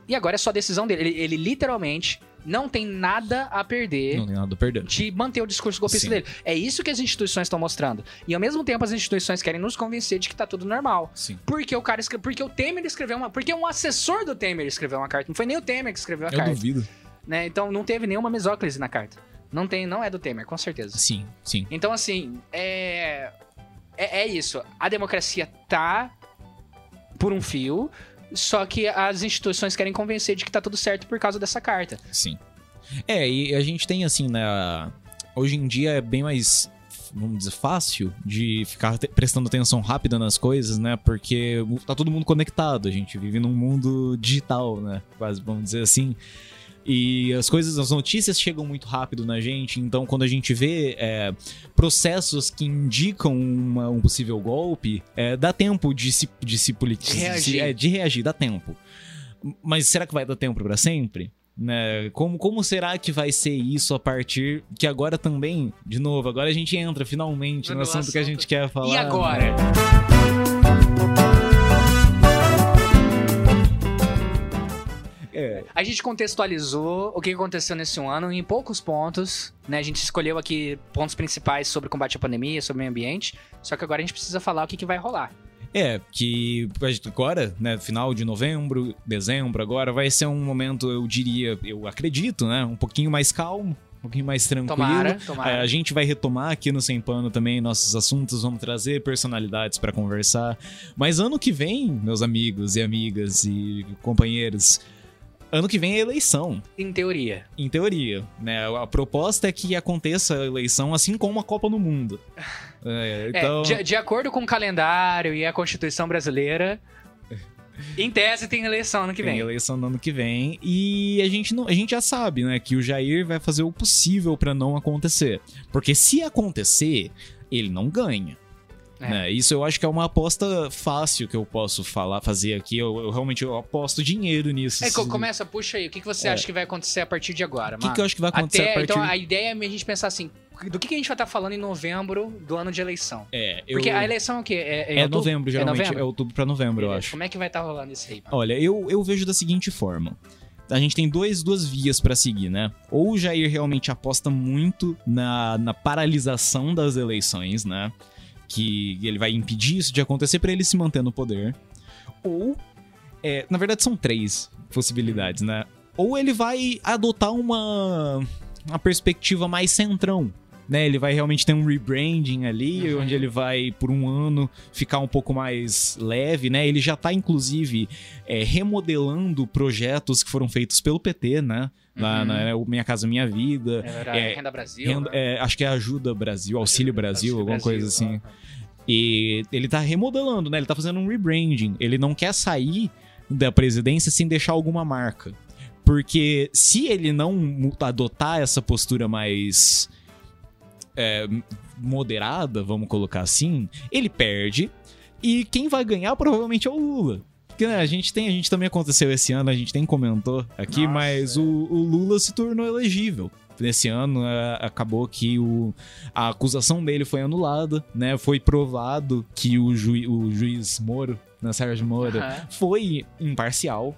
e agora é só decisão dele. Ele, ele literalmente não tem nada a perder Não tem nada a perder. de manter o discurso golpista Sim. dele. É isso que as instituições estão mostrando. E ao mesmo tempo as instituições querem nos convencer de que tá tudo normal. Sim. Porque o cara escreve, porque o Temer escreveu uma, porque um assessor do Temer escreveu uma carta, não foi nem o Temer que escreveu a Eu carta, duvido. né? Então não teve nenhuma mesóclise na carta. Não tem, não é do Temer, com certeza. Sim, sim. Então assim, é é, é isso. A democracia tá por um fio, só que as instituições querem convencer de que tá tudo certo por causa dessa carta. Sim. É, e a gente tem assim, né? Hoje em dia é bem mais, vamos dizer, fácil de ficar prestando atenção rápida nas coisas, né? Porque tá todo mundo conectado. A gente vive num mundo digital, né? Quase, vamos dizer assim. E as coisas, as notícias chegam muito rápido na gente, então quando a gente vê é, processos que indicam uma- um possível golpe, é, dá tempo de se, de se politizar. De reagir. é, de reagir, dá tempo. Mas será que vai dar tempo pra sempre? Né? Como, como será que vai ser isso a partir que agora também, de novo, agora a gente entra finalmente no, No assunto, que a assunto. gente quer falar. E agora? É, A gente contextualizou o que aconteceu nesse um ano em poucos pontos, né? A gente escolheu aqui pontos principais sobre combate à pandemia, sobre o meio ambiente, só que agora a gente precisa falar o que, que vai rolar. É, que agora, né, final de novembro, dezembro, agora vai ser um momento, eu diria, eu acredito, né, um pouquinho mais calmo, um pouquinho mais tranquilo. Tomara, É, tomara. a gente vai retomar aqui no Sem Pano também nossos assuntos, vamos trazer personalidades pra conversar. Mas ano que vem, meus amigos e amigas e companheiros, ano que vem é eleição, Em teoria. em teoria, né? A proposta é que aconteça a eleição assim como a Copa no Mundo. É, É, então, de, de acordo com o calendário e a Constituição brasileira, em tese tem eleição ano que Tem vem. eleição no ano que vem. E a gente, não, a gente já sabe, né, que o Jair vai fazer o possível pra não acontecer. Porque se acontecer, ele não ganha. É. Né? Isso eu acho que é uma aposta fácil que eu posso falar, fazer aqui. Eu, eu realmente eu aposto dinheiro nisso. É, Se- começa, puxa aí. O que, que você É. acha que vai acontecer a partir de agora, O que, que eu acho que vai acontecer Até, a partir... Então, a ideia é a gente pensar assim, do que, que a gente vai estar falando em novembro do ano de eleição? É, eu... Porque a eleição é o quê? É, É outubro? novembro, geralmente. É, novembro? outubro pra novembro, eu Beleza. acho. Como é que vai estar rolando isso aí, mano? Olha, eu, eu vejo da seguinte forma. A gente tem dois, duas vias pra seguir, né? Ou o Jair realmente aposta muito na, na paralisação das eleições, né? Que ele vai impedir isso de acontecer pra ele se manter no poder. Ou, é, na verdade, são três possibilidades, né? Ou ele vai adotar uma, uma perspectiva mais centrão. Né, ele vai realmente ter um rebranding ali, Uhum. onde ele vai, por um ano, ficar um pouco mais leve, né? Ele já tá, inclusive, é, remodelando projetos que foram feitos pelo PT, né? Lá Uhum. na o Minha Casa Minha Vida. Era é, Renda Brasil. Renda- né? é, acho que é Ajuda Brasil, Auxílio Brasil, alguma coisa assim. E ele tá remodelando, né? Ele tá fazendo um rebranding. Ele não quer sair da presidência sem deixar alguma marca. Porque se ele não adotar essa postura mais é, moderada, vamos colocar assim, ele perde. E quem vai ganhar provavelmente é o Lula. Porque né, a gente tem, a gente também aconteceu esse ano, a gente nem comentou aqui, Nossa, mas é. o, o Lula se tornou elegível. Nesse ano é, acabou que o, a acusação dele foi anulada, né? Foi provado que o, juiz, o juiz Moro, né, Sérgio Moro, Aham. foi imparcial.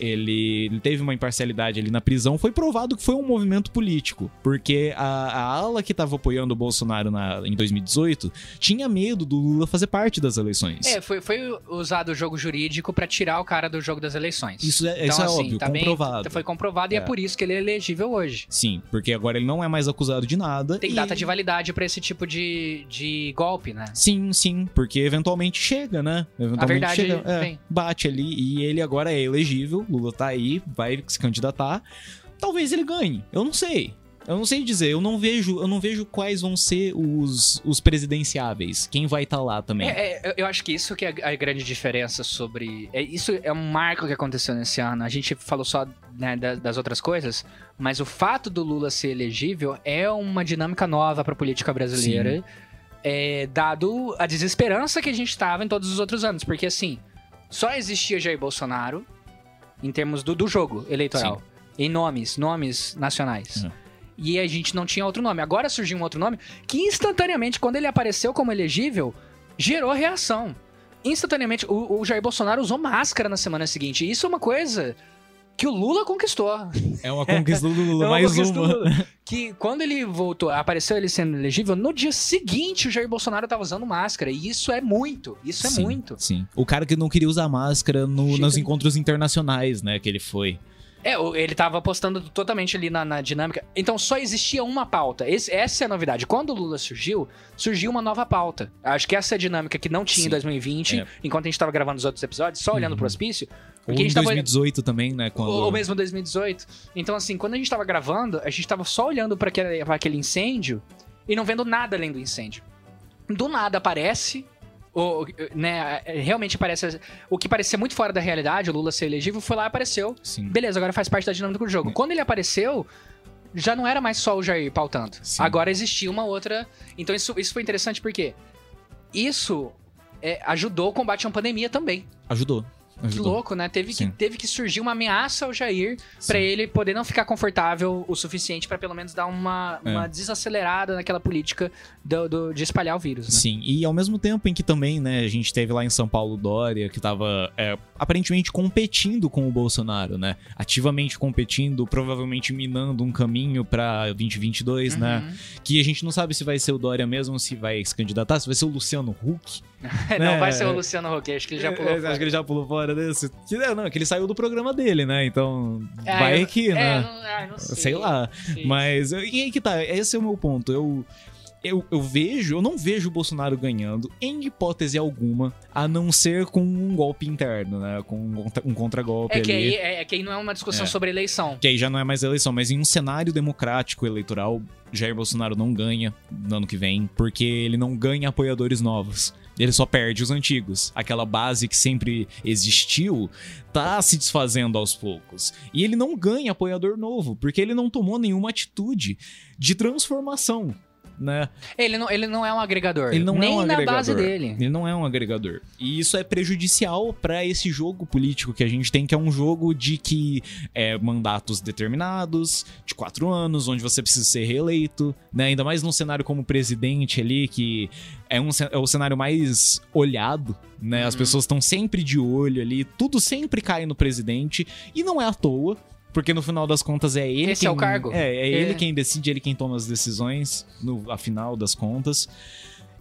Ele, ele teve uma imparcialidade ali na prisão. Foi provado que foi um movimento político. Porque a, a ala que tava apoiando o Bolsonaro na- em 2018 tinha medo do Lula fazer parte das eleições. É, foi, foi usado o jogo jurídico pra tirar o cara do jogo das eleições. Isso é, Então, isso é assim, óbvio, tá bem- comprovado. foi comprovado e é É. por isso que ele é elegível hoje. Sim, porque agora ele não é mais acusado de nada. Tem e- data de validade pra esse tipo de, de golpe, né? Sim, sim, porque eventualmente chega, né? Eventualmente verdade chega, é, bate ali e ele agora é elegível, Lula tá aí, vai se candidatar. Talvez ele ganhe, eu não sei. Eu não sei dizer, eu não vejo, eu não vejo quais vão ser os, os presidenciáveis, quem vai estar lá também. É, é, eu acho que isso que é a grande diferença sobre. É, isso é um marco que aconteceu nesse ano. A gente falou só né, da- das outras coisas, mas o fato do Lula ser elegível é uma dinâmica nova pra política brasileira. É, dado a desesperança que a gente tava em todos os outros anos. Porque assim, só existia Jair Bolsonaro em termos do, do jogo eleitoral. Em nomes, nomes nacionais. É. E a gente não tinha outro nome. Agora surgiu um outro nome que instantaneamente, quando ele apareceu como elegível, gerou reação. Instantaneamente, o, o Jair Bolsonaro usou máscara na semana seguinte. E isso é uma coisa que o Lula conquistou. É uma conquista do Lula, É uma mais uma. Lula. Que quando ele voltou, apareceu ele sendo elegível, no dia seguinte o Jair Bolsonaro tava usando máscara. E isso é muito. Isso é Sim, muito. Sim. O cara que não queria usar máscara no, nos encontros internacionais, né, que ele foi. É, ele tava apostando totalmente ali na, na dinâmica. Então só existia uma pauta. Esse- essa é a novidade. Quando o Lula surgiu, surgiu uma nova pauta. Acho que essa é a dinâmica que não tinha em Sim, 2020, é. enquanto a gente tava gravando os outros episódios, só olhando Uhum. pro hospício. Ou em gente tava 2018 também, né, quando... Ou, mesmo 2018. Então, assim, quando a gente tava gravando, a gente tava só olhando pra aquele, pra aquele incêndio e não vendo nada além do incêndio. Do nada aparece. Ou, né, realmente aparece. O que parecia muito fora da realidade, o Lula ser elegível, foi lá e apareceu. Sim. Beleza, agora faz parte da dinâmica do jogo. É. Quando ele apareceu, já não era mais só o Jair pautando. Sim. Agora existia uma outra. Então isso, isso foi interessante porque isso é, ajudou o combate à pandemia também. Ajudou. Que ajudou. louco, né? Teve que, teve que surgir uma ameaça ao Jair pra ele poder não ficar confortável o suficiente pra pelo menos dar uma, É. uma desacelerada naquela política do, do- de espalhar o vírus, né? Sim, e ao mesmo tempo em que também, né, a gente teve lá em São Paulo Dória, que tava é, aparentemente competindo com o Bolsonaro, né? Ativamente competindo, provavelmente minando um caminho pra 2022, né? Uhum. Que a gente não sabe se vai ser o Dória mesmo, se vai se candidatar, se vai ser o Luciano Huck. não É, vai ser o é. Luciano Huck, acho que ele já pulou. É, Acho fora. que ele já pulou fora desse. Que, é, não, que ele saiu do programa dele, né? Então, É, vai eu- que, É, né? não, ah, não sei. Sei lá. Sei. Mas, e aí que tá, esse é o meu ponto. Eu, eu, eu vejo, eu não vejo o Bolsonaro ganhando, em hipótese alguma, a não ser com um golpe interno, né? Com um um contragolpe É que, ali. aí, é, é que aí não é uma discussão É. sobre eleição. Que aí já não é mais eleição, mas em um cenário democrático eleitoral, Jair Bolsonaro não ganha no ano que vem, porque ele não ganha apoiadores novos. Ele só perde os antigos. Aquela base que sempre existiu tá se desfazendo aos poucos. E ele não ganha apoiador novo, porque ele não tomou nenhuma atitude de transformação. Né? Ele não, ele não é um agregador. Ele não nem é um na agregador. base dele. Ele não é um agregador. E isso é prejudicial pra esse jogo político que a gente tem, que é um jogo de que é mandatos determinados, de quatro anos, onde você precisa ser reeleito, né? Ainda mais num cenário como presidente ali, que é, um, é o cenário mais olhado, né? As Uhum. pessoas estão sempre de olho ali, tudo sempre cai no presidente, e não é à toa. Porque no final das contas é ele Esse quem. é o cargo. É, é É. ele quem decide, ele quem toma as decisões, no afinal das contas.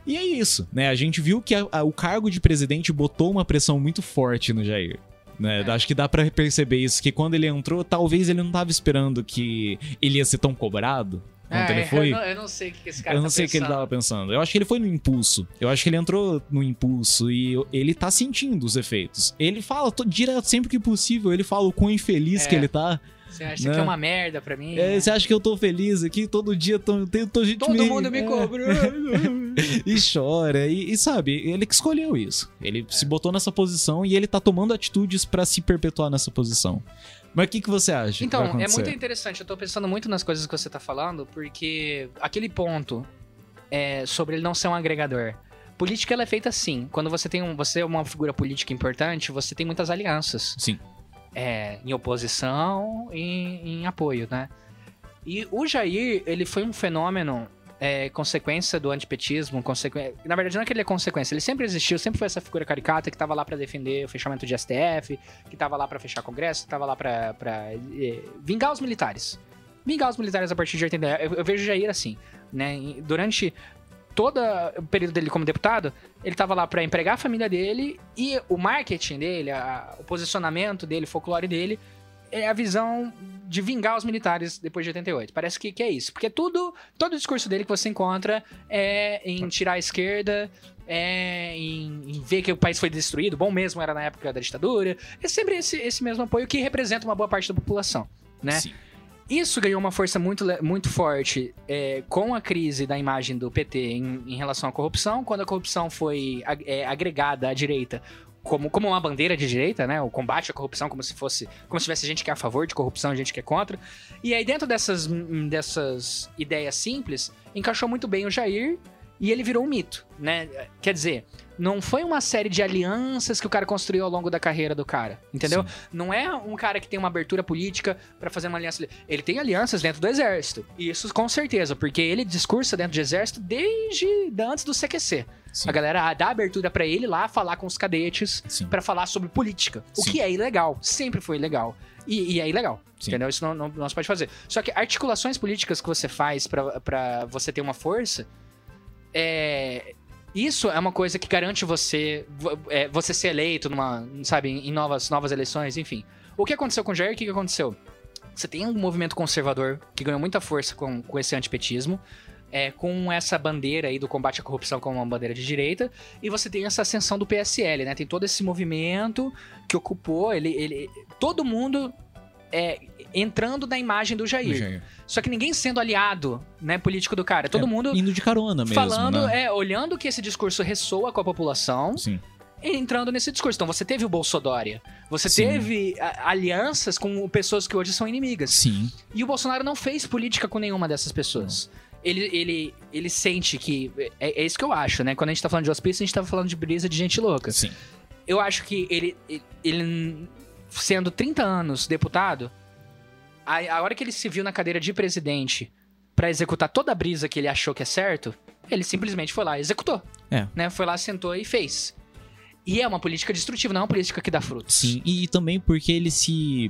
E é isso, né? A gente viu que a- a- o cargo de presidente botou uma pressão muito forte no Jair. Né? É. Acho que dá pra perceber isso, que quando ele entrou, talvez ele não tava esperando que ele ia ser tão cobrado É, ele foi. Eu não, eu não sei o que esse cara Eu não tá sei o que ele pensando. tava pensando. Eu acho que ele foi no impulso. Eu acho que ele entrou no impulso e ele tá sentindo os efeitos. Ele fala to- direto, sempre que possível, ele fala o quão infeliz É. que ele tá. Você acha Né? que é uma merda pra mim? É, você acha que eu tô feliz aqui? Todo dia tô, tem- tô gente Todo me- mundo me é. cobra. e chora. E, e sabe, ele que escolheu isso. Ele se botou nessa posição e ele tá tomando atitudes pra se perpetuar nessa posição. Mas o que, que você acha? Então, é muito interessante. Eu tô pensando muito nas coisas que você tá falando, porque aquele ponto é, sobre ele não ser um agregador. Política ela é feita assim. Quando você tem um, você é uma figura política importante, você tem muitas alianças. Sim. É, em oposição e em apoio, né? E o Jair, ele foi um fenômeno é, consequência do antipetismo, consequ... na verdade não é que ele é consequência, ele sempre existiu, sempre foi essa figura caricata que tava lá pra defender o fechamento de STF, que tava lá pra fechar Congresso, que tava lá pra eh, vingar os militares. Vingar os militares a partir de 80. Eu, eu vejo Jair assim, né? Durante todo o período dele como deputado, ele tava lá pra empregar a família dele e o marketing dele, a- o posicionamento dele, o folclore dele, é a visão de vingar os militares depois de 88. Parece que, que é isso. Porque tudo, todo o discurso dele que você encontra é em tirar a esquerda, é em, em ver que o país foi destruído, bom mesmo era na época da ditadura. É sempre esse, esse mesmo apoio que representa uma boa parte da população, né? Sim. Isso ganhou uma força muito, muito forte é, com a crise da imagem do PT em, em relação à corrupção, quando a corrupção foi é, agregada à direita como, como uma bandeira de direita, né? O combate à corrupção, como se fosse. Como se tivesse gente que é a favor de corrupção gente que é contra. E aí, dentro dessas, hum, dessas ideias simples, encaixou muito bem o Jair e ele virou um mito, né? Quer dizer, não foi uma série de alianças que o cara construiu ao longo da carreira do cara, entendeu? Sim. Não é um cara que tem uma abertura política pra fazer uma aliança. Ele tem alianças dentro do exército. E isso com certeza, porque ele discursa dentro do exército desde antes do CQC. Sim. A galera dá abertura pra ele lá falar com os cadetes pra falar sobre política. O Sim. que é ilegal. Sempre foi ilegal. E, e é ilegal. Sim. Entendeu? Isso não, não, não se pode fazer. Só que articulações políticas que você faz pra você ter uma força. É. Isso é uma coisa que garante você vo- é, você ser eleito numa, sabe, em novas, novas eleições, enfim. O que aconteceu com o Jair? O que aconteceu? Você tem um movimento conservador que ganhou muita força com, com esse antipetismo, é, com essa bandeira aí do combate à corrupção como uma bandeira de direita, e você tem essa ascensão do PSL, né? Tem todo esse movimento que ocupou, ele, ele todo mundo é, entrando na imagem do Jair. Jair. Só que ninguém sendo aliado, né, político do cara. Todo É, mundo Indo de carona mesmo. falando, né? é, olhando que esse discurso ressoa com a população Sim. e entrando nesse discurso. Então você teve o Bolsodória, você Sim. teve alianças com pessoas que hoje são inimigas. Sim. E o Bolsonaro não fez política com nenhuma dessas pessoas. Ele, ele, ele sente que. É, é isso que eu acho, né? Quando a gente tá falando de hospício, a gente tá falando de brisa de gente louca. Sim. Eu acho que ele, ele, ele, sendo 30 anos deputado, a, a hora que ele se viu na cadeira de presidente pra executar toda a brisa que ele achou que é certo, ele simplesmente foi lá e executou. É. Né? Foi lá, sentou e fez. E é uma política destrutiva, não é uma política que dá frutos. Sim, e também porque ele se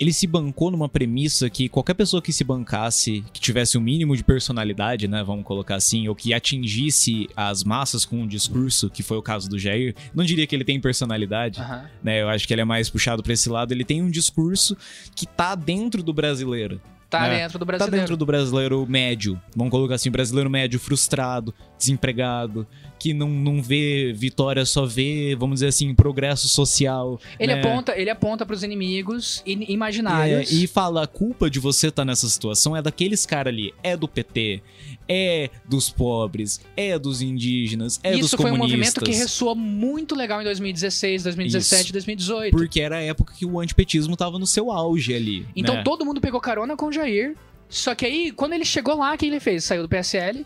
ele se bancou numa premissa que qualquer pessoa que se bancasse, que tivesse o mínimo de personalidade, né, vamos colocar assim, ou que atingisse as massas com um discurso, que foi o caso do Jair, não diria que ele tem personalidade, Aham. né? Eu acho que ele é mais puxado pra esse lado, ele tem um discurso que tá dentro do brasileiro. Tá É, dentro do Tá brasileiro. dentro do brasileiro médio. Vamos colocar assim, brasileiro médio frustrado, desempregado, que não, não vê vitória, só vê, vamos dizer assim, progresso social. Ele né? aponta, ele aponta pros inimigos in- imaginários. É, e fala, a culpa de você estar nessa situação é daqueles caras ali, é do PT, é dos pobres, é dos indígenas, é dos Isso foi um comunistas. movimento que ressoa muito legal em 2016, 2017, Isso. 2018. Porque era a época que o antipetismo tava no seu auge ali. Então né? todo mundo pegou carona com o Jair. Só que aí, quando ele chegou lá, o que ele fez? Saiu do PSL,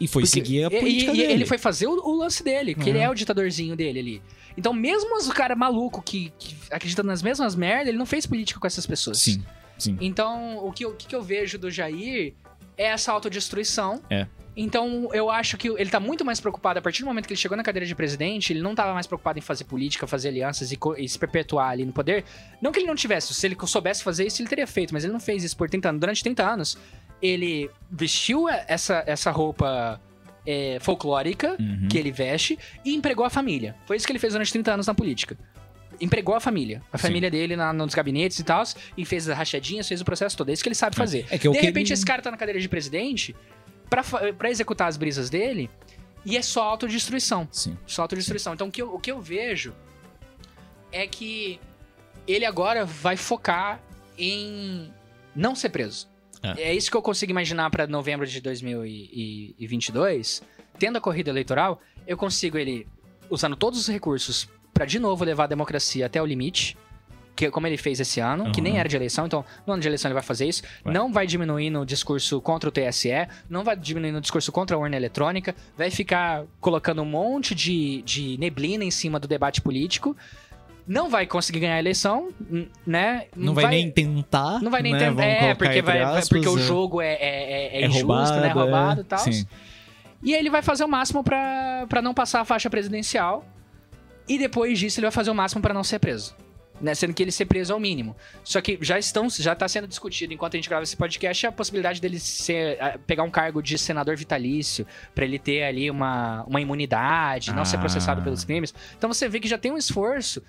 E foi Porque- seguir a política e, dele. ele foi fazer o, o lance dele, que Uhum. ele é o ditadorzinho dele ali. Então, mesmo os cara maluco que, que acredita nas mesmas merdas, ele não fez política com essas pessoas. Sim, sim. Então, o que, eu- o que eu vejo do Jair é essa autodestruição. É. Então, eu acho que ele tá muito mais preocupado, a partir do momento que ele chegou na cadeira de presidente, ele não tava mais preocupado em fazer política, fazer alianças e, e se perpetuar ali no poder. Não que ele não tivesse, se ele soubesse fazer isso, ele teria feito, mas ele não fez isso por 30 anos. Durante 30 anos, ele vestiu essa, essa roupa é, folclórica Uhum. que ele veste e empregou a família. Foi isso que ele fez durante 30 anos na política. Empregou a família. A Sim. família dele na- nos gabinetes e tal, e fez as rachadinhas, fez o processo todo. É isso que ele sabe fazer. É que eu de que- repente, esse cara tá na cadeira de presidente pra executar as brisas dele e é só autodestruição. Sim. Só autodestruição. Então, o que, eu, o que eu vejo é que ele agora vai focar em não ser preso. É. É, isso que eu consigo imaginar pra novembro de 2022. Tendo a corrida eleitoral, eu consigo ele usando todos os recursos pra de novo levar a democracia até o limite. Que, como ele fez esse ano, que nem Uhum. era de eleição, então no ano de eleição ele vai fazer isso. Vai. Não vai diminuir no discurso contra o TSE, não vai diminuir no discurso contra a urna eletrônica, vai ficar colocando um monte de, de neblina em cima do debate político. Não vai conseguir ganhar a eleição, né? Não vai, nem tentar. Não vai nem né? tentar. É, porque, vai, vai- aspas, porque o é. jogo é, é, é, é É injusto, roubado, né? Roubado e tal. Sim. E aí ele vai fazer o máximo pra não passar a faixa presidencial. E depois disso ele vai fazer o máximo pra não ser preso. Né? Sendo que ele ser preso é o mínimo. Só que já estão, já tá sendo discutido enquanto a gente grava esse podcast a possibilidade dele ser, ah, pegar um cargo de senador vitalício pra ele ter ali uma, uma imunidade, não ser Ah. processado pelos crimes. Então você vê que já tem um esforço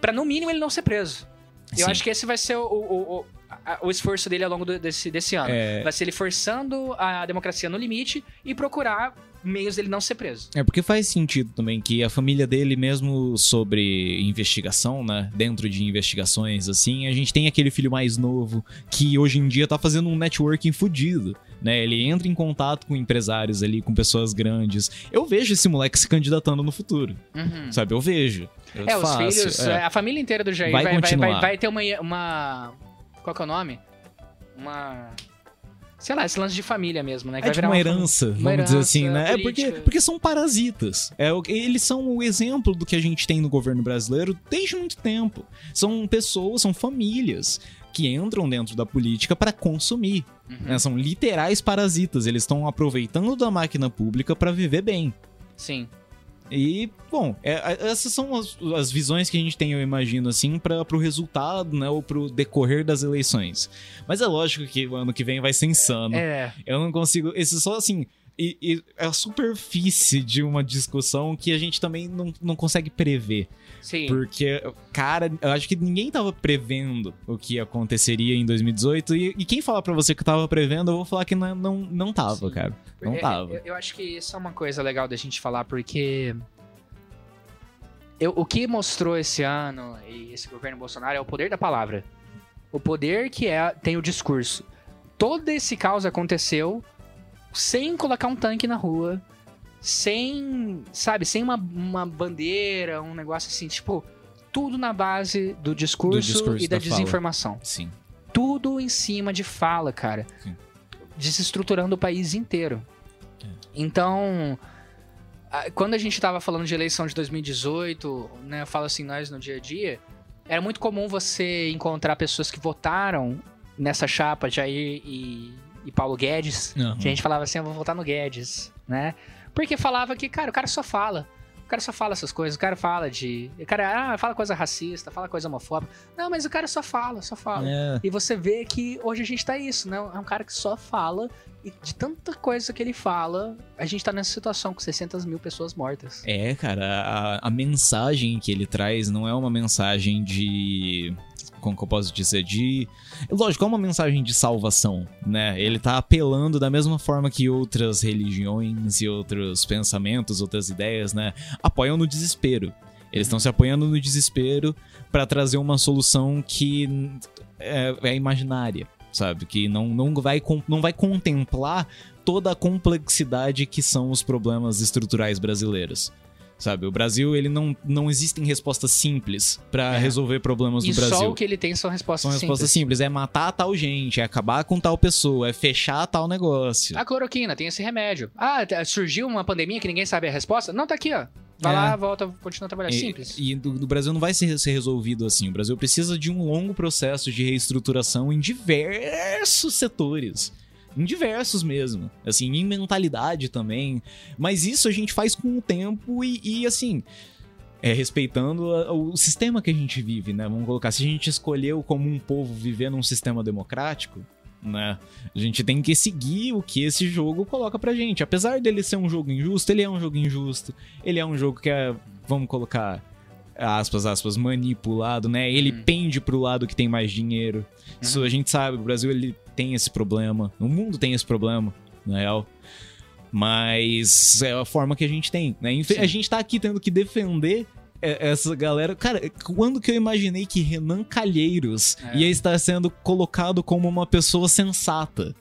pra no mínimo ele não ser preso. Eu Sim. acho que esse vai ser o, o, o, a- o esforço dele ao longo do- desse, desse ano. É, Vai ser ele forçando a democracia no limite e procurar meios dele não ser preso. É porque faz sentido também que a família dele, mesmo sobre investigação, né? Dentro de investigações, assim, a gente tem aquele filho mais novo que hoje em dia tá fazendo um networking fudido. Né, ele entra em contato com empresários ali, com pessoas grandes. Eu vejo esse moleque se candidatando no futuro, sabe? Eu vejo. Eu É, os faço, filhos, é. a família inteira do Jair Vai vai, vai, vai, continuar. vai ter uma, uma. Qual que é o nome? Uma. Sei lá, esse lance de família mesmo, né? Que É vai tipo uma herança, uma vamos dizer herança assim, né? É porque, porque são parasitas. É, eles são o exemplo do que a gente tem no governo brasileiro desde muito tempo. São pessoas, são famílias que entram dentro da política para consumir. Uhum. né? São literais parasitas. Eles estão aproveitando da máquina pública para viver bem. Sim. E, bom, é, é, essas são as, as visões que a gente tem, eu imagino, assim, para pro resultado, né? Ou pro decorrer das eleições. Mas é lógico que o ano que vem vai ser insano. É. Eu não consigo. Esse só assim. E, e é a superfície de uma discussão que a gente também não, não consegue prever. Sim. Porque, cara, eu acho que ninguém tava prevendo o que aconteceria em 2018. E, e quem falar pra você que tava prevendo, eu vou falar que não, não, não tava, Sim. cara. Não É, tava. Eu, eu acho que isso é uma coisa legal da gente falar, porque. eu- o que mostrou esse ano e esse governo Bolsonaro é o poder da palavra. O poder que é tem o discurso. Todo esse caos aconteceu sem colocar um tanque na rua, sem, sabe, sem uma, uma bandeira, um negócio assim, tipo, tudo na base do discurso, discurso, e da, da fala. desinformação Sim. tudo em cima de fala, cara. Sim. Desestruturando o país inteiro. É. Então, quando a gente tava falando de eleição de 2018, né, eu falo assim, nós no dia a dia, era muito comum você encontrar pessoas que votaram nessa chapa Jair e, e Paulo Guedes. Aham. Que a gente falava assim, eu vou votar no Guedes, né? Porque falava que, cara, o cara só fala. O cara só fala essas coisas, o cara fala de. O cara ah, fala coisa racista, fala coisa homofóbica. Não, mas o cara só fala, só fala. É. E você vê que hoje a gente tá isso, né? É um cara que só fala. E de tanta coisa que ele fala, a gente tá nessa situação com 600 mil pessoas mortas. É, cara, a, a mensagem que ele traz não é uma mensagem de. Como que eu posso dizer? De. Lógico, é uma mensagem de salvação, né? Ele tá apelando da mesma forma que outras religiões e outros pensamentos, outras ideias, né? Apoiam no desespero. Eles estão se apoiando no desespero pra trazer uma solução que é, é imaginária, sabe? Que não, não, vai, não vai contemplar toda a complexidade que são os problemas estruturais brasileiros. Sabe, o Brasil, ele não, não existem respostas simples pra É. resolver problemas E do Brasil. só o que ele tem são respostas São respostas simples. simples. É matar tal gente, é acabar com tal pessoa, é fechar tal negócio. A cloroquina tem esse remédio. Ah, surgiu uma pandemia que ninguém sabe a resposta? Não, tá aqui, ó. Vai É. lá, volta, continua trabalhando. E- Simples. E, do Brasil não vai ser, ser resolvido assim. O Brasil precisa de um longo processo de reestruturação em diversos setores. Em diversos mesmo. Assim, em mentalidade também. Mas isso a gente faz com o tempo e, e, assim. É, respeitando a- o sistema que a gente vive, né? Vamos colocar. Se a gente escolheu como um povo viver num sistema democrático, né? A gente tem que seguir o que esse jogo coloca pra gente. Apesar dele ser um jogo injusto, ele é um jogo injusto. Ele é um jogo que é, vamos colocar, aspas, aspas, manipulado, né? Ele Uhum. pende pro lado que tem mais dinheiro. Isso a gente sabe, o Brasil ele tem esse problema. O mundo tem esse problema, na real. Mas é a forma que a gente tem, né? Sim. A gente tá aqui tendo que defender essa galera. Cara, quando que eu imaginei que Renan Calheiros É. ia estar sendo colocado como uma pessoa sensata?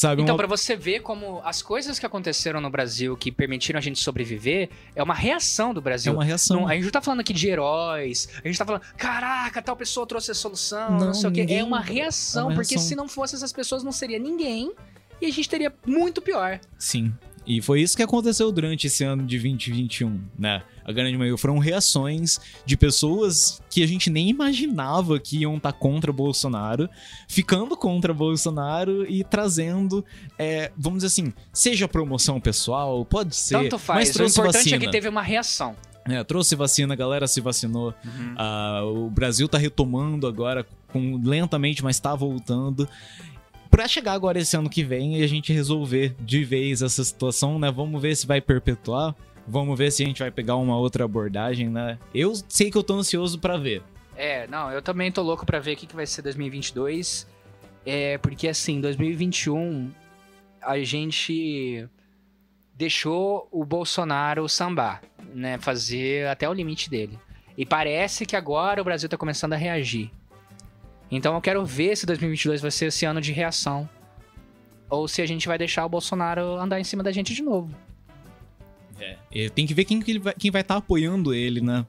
Sabe? Então, uma... pra você ver como as coisas que aconteceram no Brasil que permitiram a gente sobreviver é uma reação do É Brasil. uma reação. Não, a gente não tá falando aqui de heróis, a gente tá falando, caraca, tal pessoa trouxe a solução, não, Não, sei o quê. É uma reação, é uma porque reação. se não fosse essas pessoas, não seria ninguém e a gente teria muito pior. Sim. E foi isso que aconteceu durante esse ano de 2021, né? A grande maioria foram reações de pessoas que a gente nem imaginava que iam estar contra Bolsonaro, ficando contra Bolsonaro e trazendo, é, vamos dizer assim, seja promoção pessoal, pode ser, Tanto faz. mas o importante vacina. é que teve uma reação. É, trouxe vacina, a galera se vacinou. Ah, o Brasil tá retomando agora, com, lentamente, mas tá voltando. Pra chegar agora esse ano que vem e a gente resolver de vez essa situação, né? Vamos ver se vai perpetuar. Vamos ver se a gente vai pegar uma outra abordagem, né? Eu sei que eu tô ansioso pra ver. É, não, eu também tô louco pra ver o que, que vai ser 2022. É, porque assim, 2021 a gente deixou o Bolsonaro sambar, né? Fazer até o limite dele. E parece que agora o Brasil tá começando a reagir. Então eu quero ver se 2022 vai ser esse ano de reação. Ou se a gente vai deixar o Bolsonaro andar em cima da gente de novo. É, tem que ver quem, que vai, estar apoiando ele, né?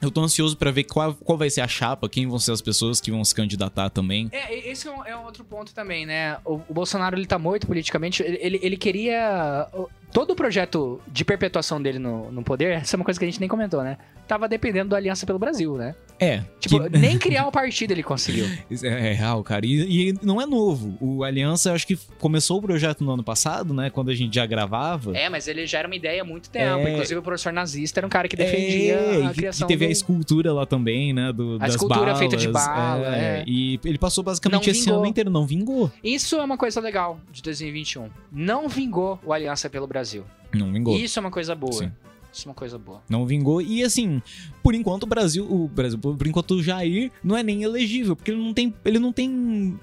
Eu tô ansioso pra ver qual, qual vai ser a chapa, quem vão ser as pessoas que vão se candidatar também. É, esse é um, é um outro ponto também, né? O, o Bolsonaro, ele tá morto politicamente. Ele, ele, ele queria... Todo o projeto de perpetuação dele no, no poder, essa é uma coisa que a gente nem comentou, né? Tava dependendo da Aliança pelo Brasil, né? É, Tipo, que- nem criar um partido ele conseguiu. É, é real, cara. E, e não é novo. O Aliança, acho que começou o projeto no ano passado, né? Quando a gente já gravava. É, mas ele já era uma ideia há muito tempo. É. Inclusive, o professor nazista era um cara que defendia É, a criação que teve do... a escultura lá também, né? Do, A das escultura balas, feita de bala, é. E ele passou basicamente Não esse vingou. ano inteiro, não vingou. Isso é uma coisa legal de 2021. Não vingou o Aliança pelo Brasil. Não vingou. Isso é uma coisa boa. Sim. Isso é uma coisa boa. Não vingou. E assim, por enquanto o Brasil, o Brasil, por enquanto o Jair não é nem elegível, porque ele não tem, ele não tem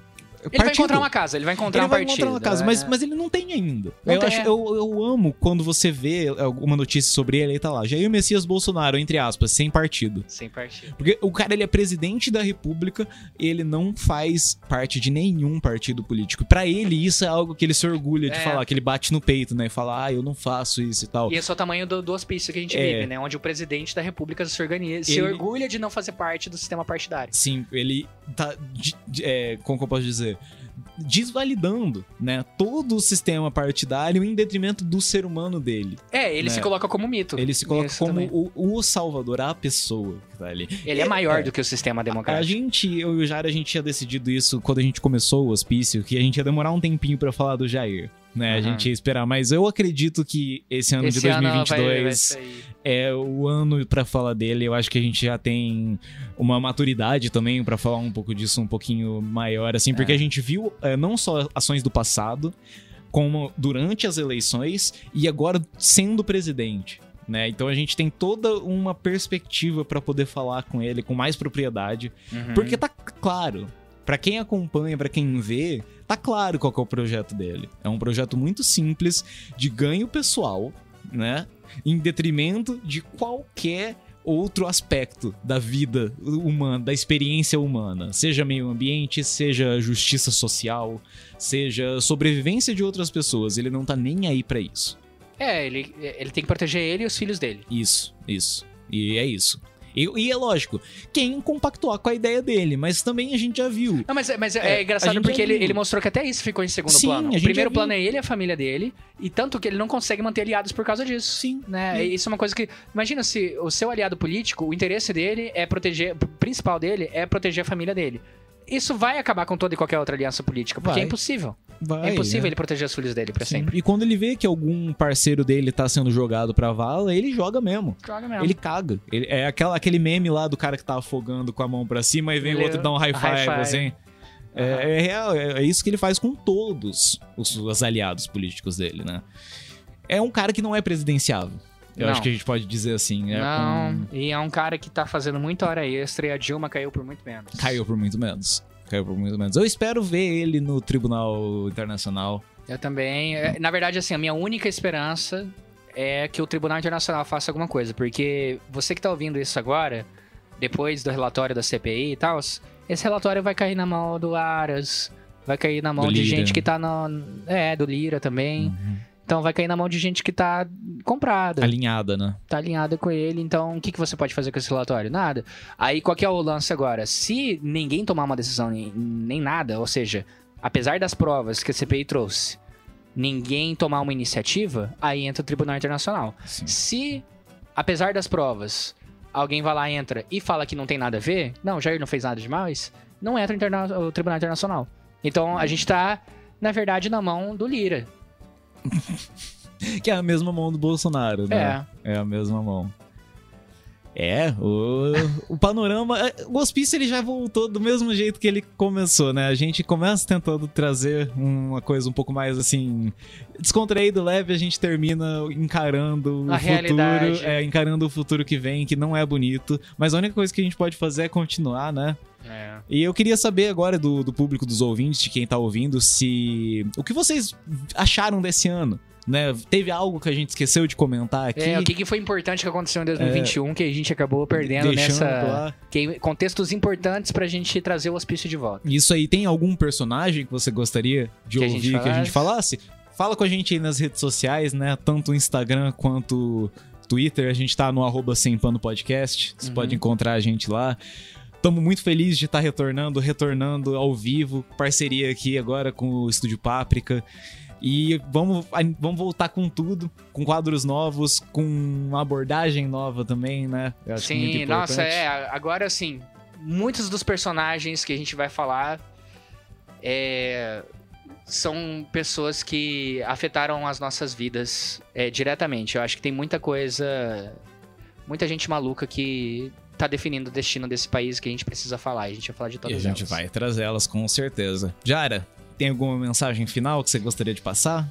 Ele vai encontrar uma casa, ele vai encontrar ele um vai partido. encontrar uma casa, né? mas, mas ele não tem ainda. Não eu, tem, acho- é. eu, eu amo quando você vê alguma notícia sobre ele e tá lá. Jair Messias Bolsonaro, entre aspas, sem partido. Sem partido. Porque o cara, ele é presidente da república, ele não faz parte de nenhum partido político. Pra ele, isso é algo que ele se orgulha de É. falar, que ele bate no peito, né? E fala, ah, eu não faço isso e tal. E esse é o tamanho do, do hospício que a gente É. vive, né? Onde o presidente da república se organiza, se Ele- orgulha de não fazer parte do sistema partidário. Sim, ele tá, de- de- é, como que eu posso dizer? Desvalidando, né? Todo o sistema partidário em detrimento do ser humano dele. É, ele Né? se coloca como mito. Ele se coloca Isso como o, o salvador, a pessoa que tá ali. Ele é maior é. do que o sistema A democrático. gente, eu e o Jair, a gente tinha decidido isso quando a gente começou o hospício, que a gente ia demorar um tempinho pra falar do Jair. Né, a Aham. gente ia esperar, mas eu acredito que esse ano Esse de ano vai- 2022 vai é o ano pra falar dele. Eu acho que a gente já tem uma maturidade também pra falar um pouco disso um pouquinho maior, assim, porque É. a gente viu é, não só ações do passado, como durante as eleições e agora sendo presidente. Né? Então a gente tem toda uma perspectiva pra poder falar com ele com mais propriedade, Uhum. porque tá claro, Pra quem acompanha, pra quem vê, tá claro qual é o projeto dele. É um projeto muito simples de ganho pessoal, né? Em detrimento de qualquer outro aspecto da vida humana, da experiência humana, seja meio ambiente, seja justiça social, seja sobrevivência de outras pessoas, ele não tá nem aí pra isso. É, ele, ele tem que proteger ele e os filhos dele. Isso, isso. E é isso. E, e é lógico, quem compactuar com a ideia dele, mas também a gente já viu. Não, mas, mas é, É, a engraçado porque ele, ele mostrou que até isso ficou em segundo Sim, plano. O primeiro plano é ele e a família dele, e tanto que ele não consegue manter aliados por causa disso. Sim. Né? Sim. Isso é uma coisa que. Imagina se o seu aliado político, o interesse dele é proteger. O principal dele é proteger a família dele. Isso vai acabar com toda e qualquer outra aliança política, porque Vai. é impossível. Vai, é impossível né? ele proteger os filhos dele pra Sim. sempre. E quando ele vê que algum parceiro dele tá sendo jogado pra vala, ele joga mesmo. Joga mesmo. Ele caga. Ele, é aquela, aquele meme lá do cara que tá afogando com a mão pra cima e vem o Ele- outro dar um high five, high five. assim. É, é real, é, é isso que ele faz com todos os, os aliados políticos dele, né? É um cara que não é presidenciável. Eu Não. acho que a gente pode dizer assim. É não, um- e é um cara que tá fazendo muita hora extra e a Dilma caiu por muito menos. Caiu por muito menos. Caiu por muito menos. Eu espero ver ele no Tribunal Internacional. Eu também. é, Na verdade, assim, a minha única esperança é que o Tribunal Internacional faça alguma coisa, porque você que tá ouvindo isso agora, depois do relatório da CPI e tal, esse relatório vai cair na mão do Aras, vai cair na mão Do de Lira. gente que tá no. É, do Lira também. Uhum. Então vai cair na mão de gente que tá comprada. Alinhada, né? tá alinhada com ele, então o que, que você pode fazer com esse relatório? Nada. Aí qual que é o lance agora? Se ninguém tomar uma decisão nem, nem nada, ou seja, apesar das provas que a CPI trouxe, ninguém tomar uma iniciativa, aí entra o Tribunal Internacional. Sim. Se, apesar das provas, alguém vai lá, entra e fala que não tem nada a ver, não, Jair não fez nada demais, não entra o Tribunal Internacional. Então a gente tá, na verdade, na mão do Lira. Que é a mesma mão do Bolsonaro, né? É. É a mesma mão. É, o, o panorama. é, O hospício ele já voltou do mesmo jeito que ele começou, né? A gente começa tentando trazer uma coisa um pouco mais assim. descontraído, leve, a gente termina encarando A o realidade. futuro. É, encarando o futuro que vem, que não é bonito. Mas a única coisa que a gente pode fazer é continuar, né? É. E eu queria saber agora do, do público, dos ouvintes, de quem tá ouvindo, se. O que vocês acharam desse ano? Né? Teve algo que a gente esqueceu de comentar aqui? É, o que, que foi importante que aconteceu em 2021 que a gente acabou perdendo nessa. que- contextos importantes pra gente trazer o hospício de volta. Isso aí, tem algum personagem que você gostaria de Que a ouvir que a gente falasse? Fala com a gente aí nas redes sociais, né? Tanto o Instagram quanto o Twitter. A gente tá no arroba Sem Pano Podcast. Você Uhum. pode encontrar a gente lá. Estamos muito felizes de estar retornando, retornando ao vivo. Parceria aqui agora com o Estúdio Páprica. E vamos, vamos voltar com tudo, com quadros novos, com uma abordagem nova também, né? Eu acho muito Sim, nossa, é. Agora, assim, muitos dos personagens que a gente vai falar é, são pessoas que afetaram as nossas vidas é, diretamente. Eu acho que tem muita coisa, muita gente maluca que tá definindo o destino desse país que a gente precisa falar. A gente vai falar de E todas a gente elas. vai trazer elas com certeza. Jara, tem alguma mensagem final que você gostaria de passar?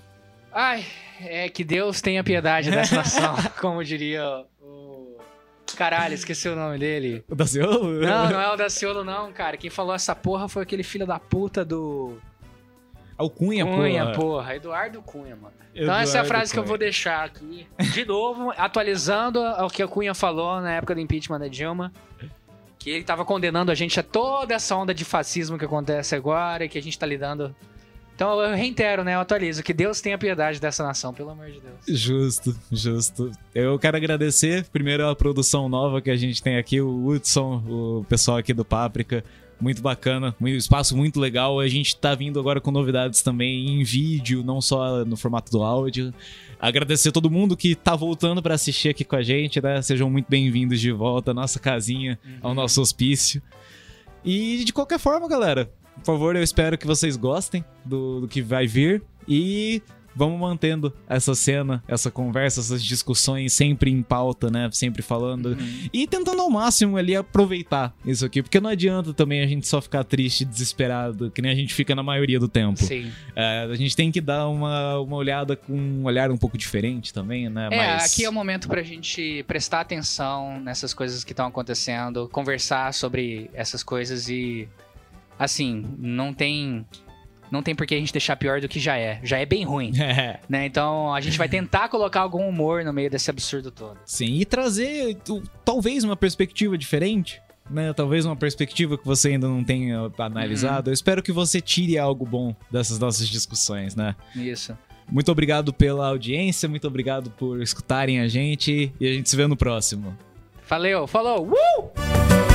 Ai, é que Deus tenha piedade dessa nação, como diria o. Caralho, esqueci o nome dele. O da Ciolo? Não, não é o Daciolo, não, cara. Quem falou essa porra foi aquele filho da puta do. É o Cunha, Cunha, porra. porra. Eduardo Cunha, mano. Então essa é a Eduardo frase que eu Cunha. vou deixar aqui. De novo, atualizando o que o Cunha falou na época do impeachment da Dilma. Que ele tava condenando a gente a toda essa onda de fascismo que acontece agora e que a gente tá lidando. Então eu reitero, né? Eu atualizo. Que Deus tenha piedade dessa nação, pelo amor de Deus. Justo, justo. Eu quero agradecer primeiro a produção nova que a gente tem aqui, o Hudson, o pessoal aqui do Páprica. Muito bacana, um espaço muito legal. A gente tá vindo agora com novidades também em vídeo, não só no formato do áudio. Agradecer a todo mundo que tá voltando para assistir aqui com a gente, né? Sejam muito bem-vindos de volta à nossa casinha, ao nosso hospício. E de qualquer forma, galera, por favor, eu espero que vocês gostem do, do que vai vir. E vamos mantendo essa cena, essa conversa, essas discussões sempre em pauta, né? Sempre falando. Uhum. E tentando ao máximo ali aproveitar isso aqui. Porque não adianta também a gente só ficar triste e desesperado, que nem a gente fica na maioria do tempo. Sim. É, a gente tem que dar uma, uma olhada com um olhar um pouco diferente também, né? É, Mas- aqui é o momento pra gente prestar atenção nessas coisas que estão acontecendo, conversar sobre essas coisas e assim, não tem não tem por que a gente deixar pior do que já é. Já é bem ruim, É, né? Então, a gente vai tentar colocar algum humor no meio desse absurdo todo. sim. E trazer talvez uma perspectiva diferente. Né, talvez uma perspectiva que você ainda não tenha analisado. Eu espero que você tire algo bom dessas nossas discussões, né? Isso. Muito obrigado pela audiência, muito obrigado por escutarem a gente e a gente se vê no próximo. Valeu, falou! Uh!